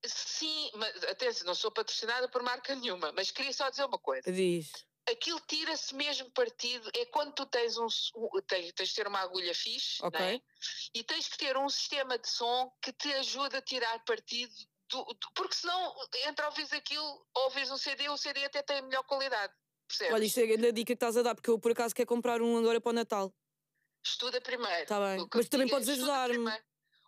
Sim, mas atenção, não sou patrocinada por marca nenhuma, mas queria só dizer uma coisa. Diz aquilo tira-se mesmo partido, é quando tu tens um, tens, tens de ter uma agulha fixe, okay. é? e tens que ter um sistema de som que te ajuda a tirar partido do, do, porque senão entre ouvires aquilo, ouves um CD, o CD até tem melhor qualidade. Percebes? Olha, isto é a dica que estás a dar, porque eu por acaso quero comprar um agora para o Natal. Estuda primeiro. Está bem, mas também podes ajudar-me.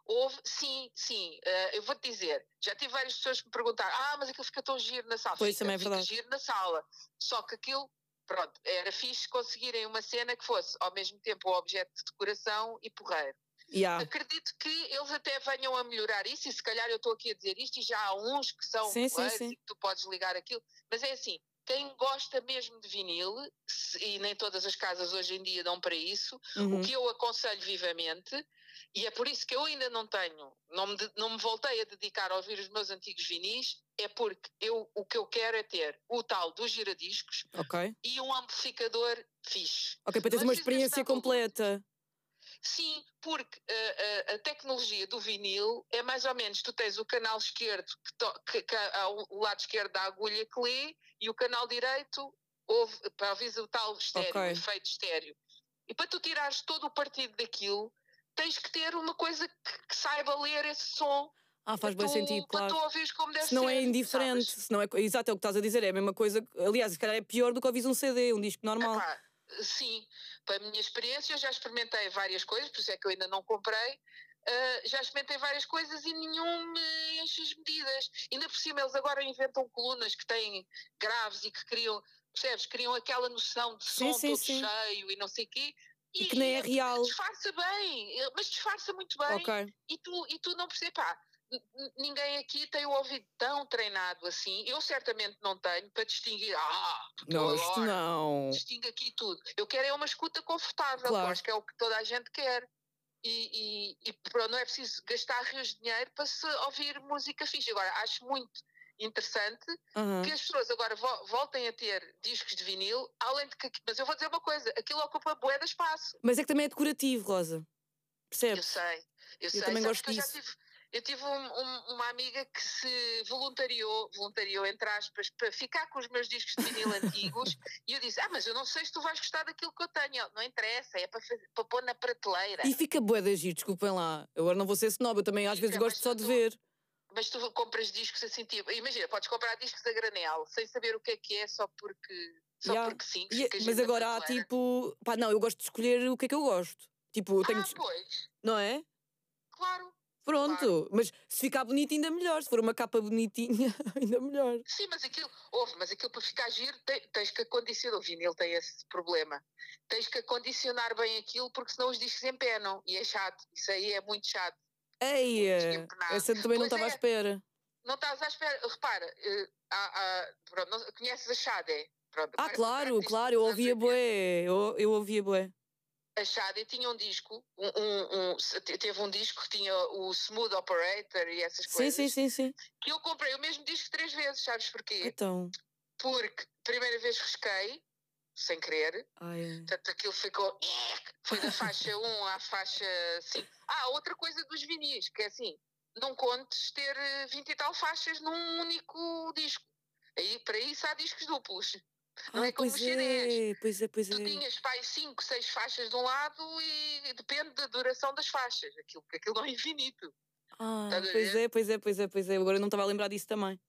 Houve, sim, sim. Uh, eu vou-te dizer, já tive várias pessoas que me perguntaram: ah, mas aquilo fica tão giro na sala. Pois fica, também é verdade. Fica giro na sala. Só que aquilo, pronto, era fixe conseguirem uma cena que fosse ao mesmo tempo objeto de decoração e porreiro. Yeah. Acredito que eles até venham a melhorar isso, e se calhar eu estou aqui a dizer isto, e já há uns que são sim, sim, sim. e que tu podes ligar aquilo, mas é assim, quem gosta mesmo de vinil, e nem todas as casas hoje em dia dão para isso, uhum. o que eu aconselho vivamente e é por isso que eu ainda não tenho, não me, não me voltei a dedicar a ouvir os meus antigos vinis, é porque eu, o que eu quero é ter o tal dos giradiscos okay. e um amplificador fixe. Ok, para teres uma experiência completa. Sim, porque uh, uh, a tecnologia do vinil é mais ou menos, tu tens o canal esquerdo, que, to, que, que o lado esquerdo da agulha que lê, e o canal direito ouve, para ouvir o tal estéreo, okay. o efeito estéreo. E para tu tirares todo o partido daquilo, tens que ter uma coisa que, que saiba ler esse som. Ah, faz bem sentido, claro. Para tu ouvires como deve se não é ser, é indiferente, se não é, exato, é o que estás a dizer, é a mesma coisa. Aliás, se calhar é pior do que ouvires um CD, um disco normal. Epá, sim, para a minha experiência, eu já experimentei várias coisas, por isso é que eu ainda não comprei. Uh, já experimentei várias coisas e nenhum me enche as medidas. Ainda por cima, eles agora inventam colunas que têm graves e que criam, percebes? Criam aquela noção de som sim, sim, todo sim. cheio e não sei o quê. E, e que nem é real. Disfarça bem, eh, mas disfarça muito bem. Okay. E, tu, e tu não percebes, pá, ninguém aqui tem o ouvido tão treinado assim. Eu certamente não tenho para distinguir. Ah, não, isto não. Distingue aqui tudo. Eu quero é uma escuta confortável, claro. acho que é o que toda a gente quer. E, e, e pronto, não é preciso gastar rios de dinheiro para se ouvir música fixe. Agora, acho muito interessante uhum. que as pessoas agora vo voltem a ter discos de vinil, além de que. Mas eu vou dizer uma coisa: aquilo ocupa bué de espaço. Mas é que também é decorativo, Rosa. Percebes? Eu sei, eu, eu sei. também gosto disso. Eu, tive, eu tive um, um, uma amiga que se voluntariou, voluntariou entre aspas, para ficar com os meus discos de vinil antigos *laughs* e eu disse: Ah, mas eu não sei se tu vais gostar daquilo que eu tenho. Não interessa, é para, fazer, para pôr na prateleira. E fica bué de agir, desculpem lá. Eu agora não vou ser snob, eu também às vezes gosto só de ver mas tu compras discos assim, tipo, imagina, podes comprar discos a granel, sem saber o que é que é, só porque, só yeah. porque sim. Yeah, mas agora há tipo, pá, não, eu gosto de escolher o que é que eu gosto. Tipo, ah, tenho. pois. Não é? Claro. Pronto, claro. mas se ficar bonito ainda melhor, se for uma capa bonitinha, *laughs* ainda melhor. Sim, mas aquilo, ouve, mas aquilo para ficar giro tens que acondicionar, o vinil tem esse problema, tens que acondicionar bem aquilo porque senão os discos empenam e é chato, isso aí é muito chato. Eia, essa também não estava é, à espera. Não estás à espera. Repara, uh, há, há, pronto, não, conheces a Xade? Pronto, ah, claro, claro, eu ouvia bué, eu, eu ouvia bué. A Xade tinha um disco, um, um, um, teve um disco que tinha o Smooth Operator e essas coisas. Sim, sim, sim, sim. Que eu comprei o mesmo disco três vezes, sabes porquê? Então. Porque primeira vez risquei, sem querer. Ai. Portanto, aquilo ficou. Foi da faixa 1 à faixa 5. Ah, outra coisa dos vinis, que é assim: não contes ter 20 e tal faixas num único disco. Aí, para isso há discos duplos. Não ah, é como pois é, pois é, pois é. Tu tinhas pai 5, 6 faixas de um lado e depende da duração das faixas. Aquilo, aquilo não é infinito. Ah, pois é, pois é, pois é, pois é. Agora eu não estava a lembrar disso também.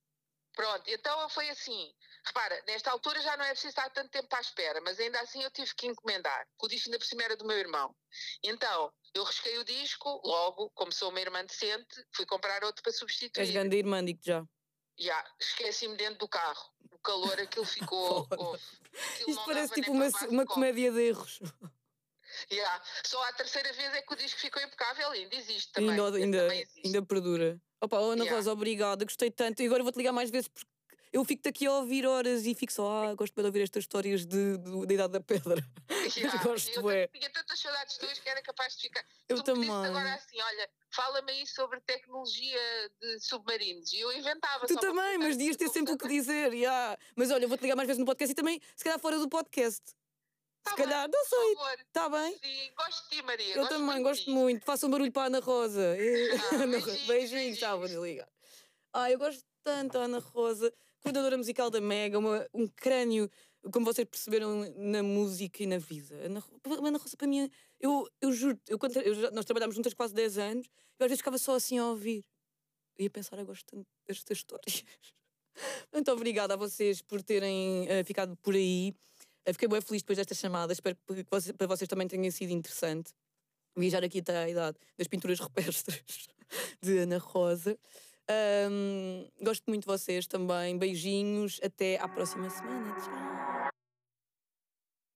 Pronto, então foi assim. Repara, nesta altura já não é preciso estar tanto tempo à espera, mas ainda assim eu tive que encomendar, porque o disco ainda por cima era do meu irmão. Então, eu risquei o disco, logo, como sou uma irmã decente, fui comprar outro para substituir. És grande irmã, digo já. Já, esqueci-me dentro do carro. O calor, aquilo ficou. *laughs* aquilo Isto parece tipo uma, uma comédia de erros. *laughs* Yeah. Só a terceira vez é que o disco ficou impecável, ainda existe também. Ainda, ainda, também existe. ainda perdura. Opa, Ana yeah. Rosa, obrigada, gostei tanto. E agora vou-te ligar mais vezes porque eu fico daqui a ouvir horas e fico só, ah, gosto de ouvir estas histórias de, de, da Idade da Pedra. *laughs* Yeah, gosto, eu é. tinha tantas saudades tuas que era capaz de ficar. Eu tu também. agora assim, olha, fala-me aí sobre tecnologia de submarinos. E eu inventava. Tu também, mas dias ter sempre o que dizer. Yeah. Mas olha, vou-te ligar mais vezes no podcast e também, se calhar fora do podcast. Tá se bem, calhar, não sei. Está bem? Sim, gosto de ti, Maria. Eu também gosto muito. Faça um barulho para a Ana Rosa. Ah, *laughs* beijinhos, beijinhos, já vou desligar. Ah, eu gosto tanto da Ana Rosa, coordenadora musical da Mega, uma, um crânio, como vocês perceberam, na música e na vida. Ana, Ana Rosa, para mim, eu, eu juro, eu, eu, nós trabalhámos juntas quase 10 anos, eu às vezes ficava só assim a ouvir. Eu ia pensar, eu gosto tanto destas histórias. *laughs* Muito obrigada a vocês por terem uh, ficado por aí. Eu fiquei bem feliz depois desta chamada. Espero que para vocês também tenha sido interessante viajar aqui até à idade das pinturas *laughs* rupestres de Ana Rosa. Um, gosto muito de vocês também. Beijinhos. Até à próxima semana. Tchau.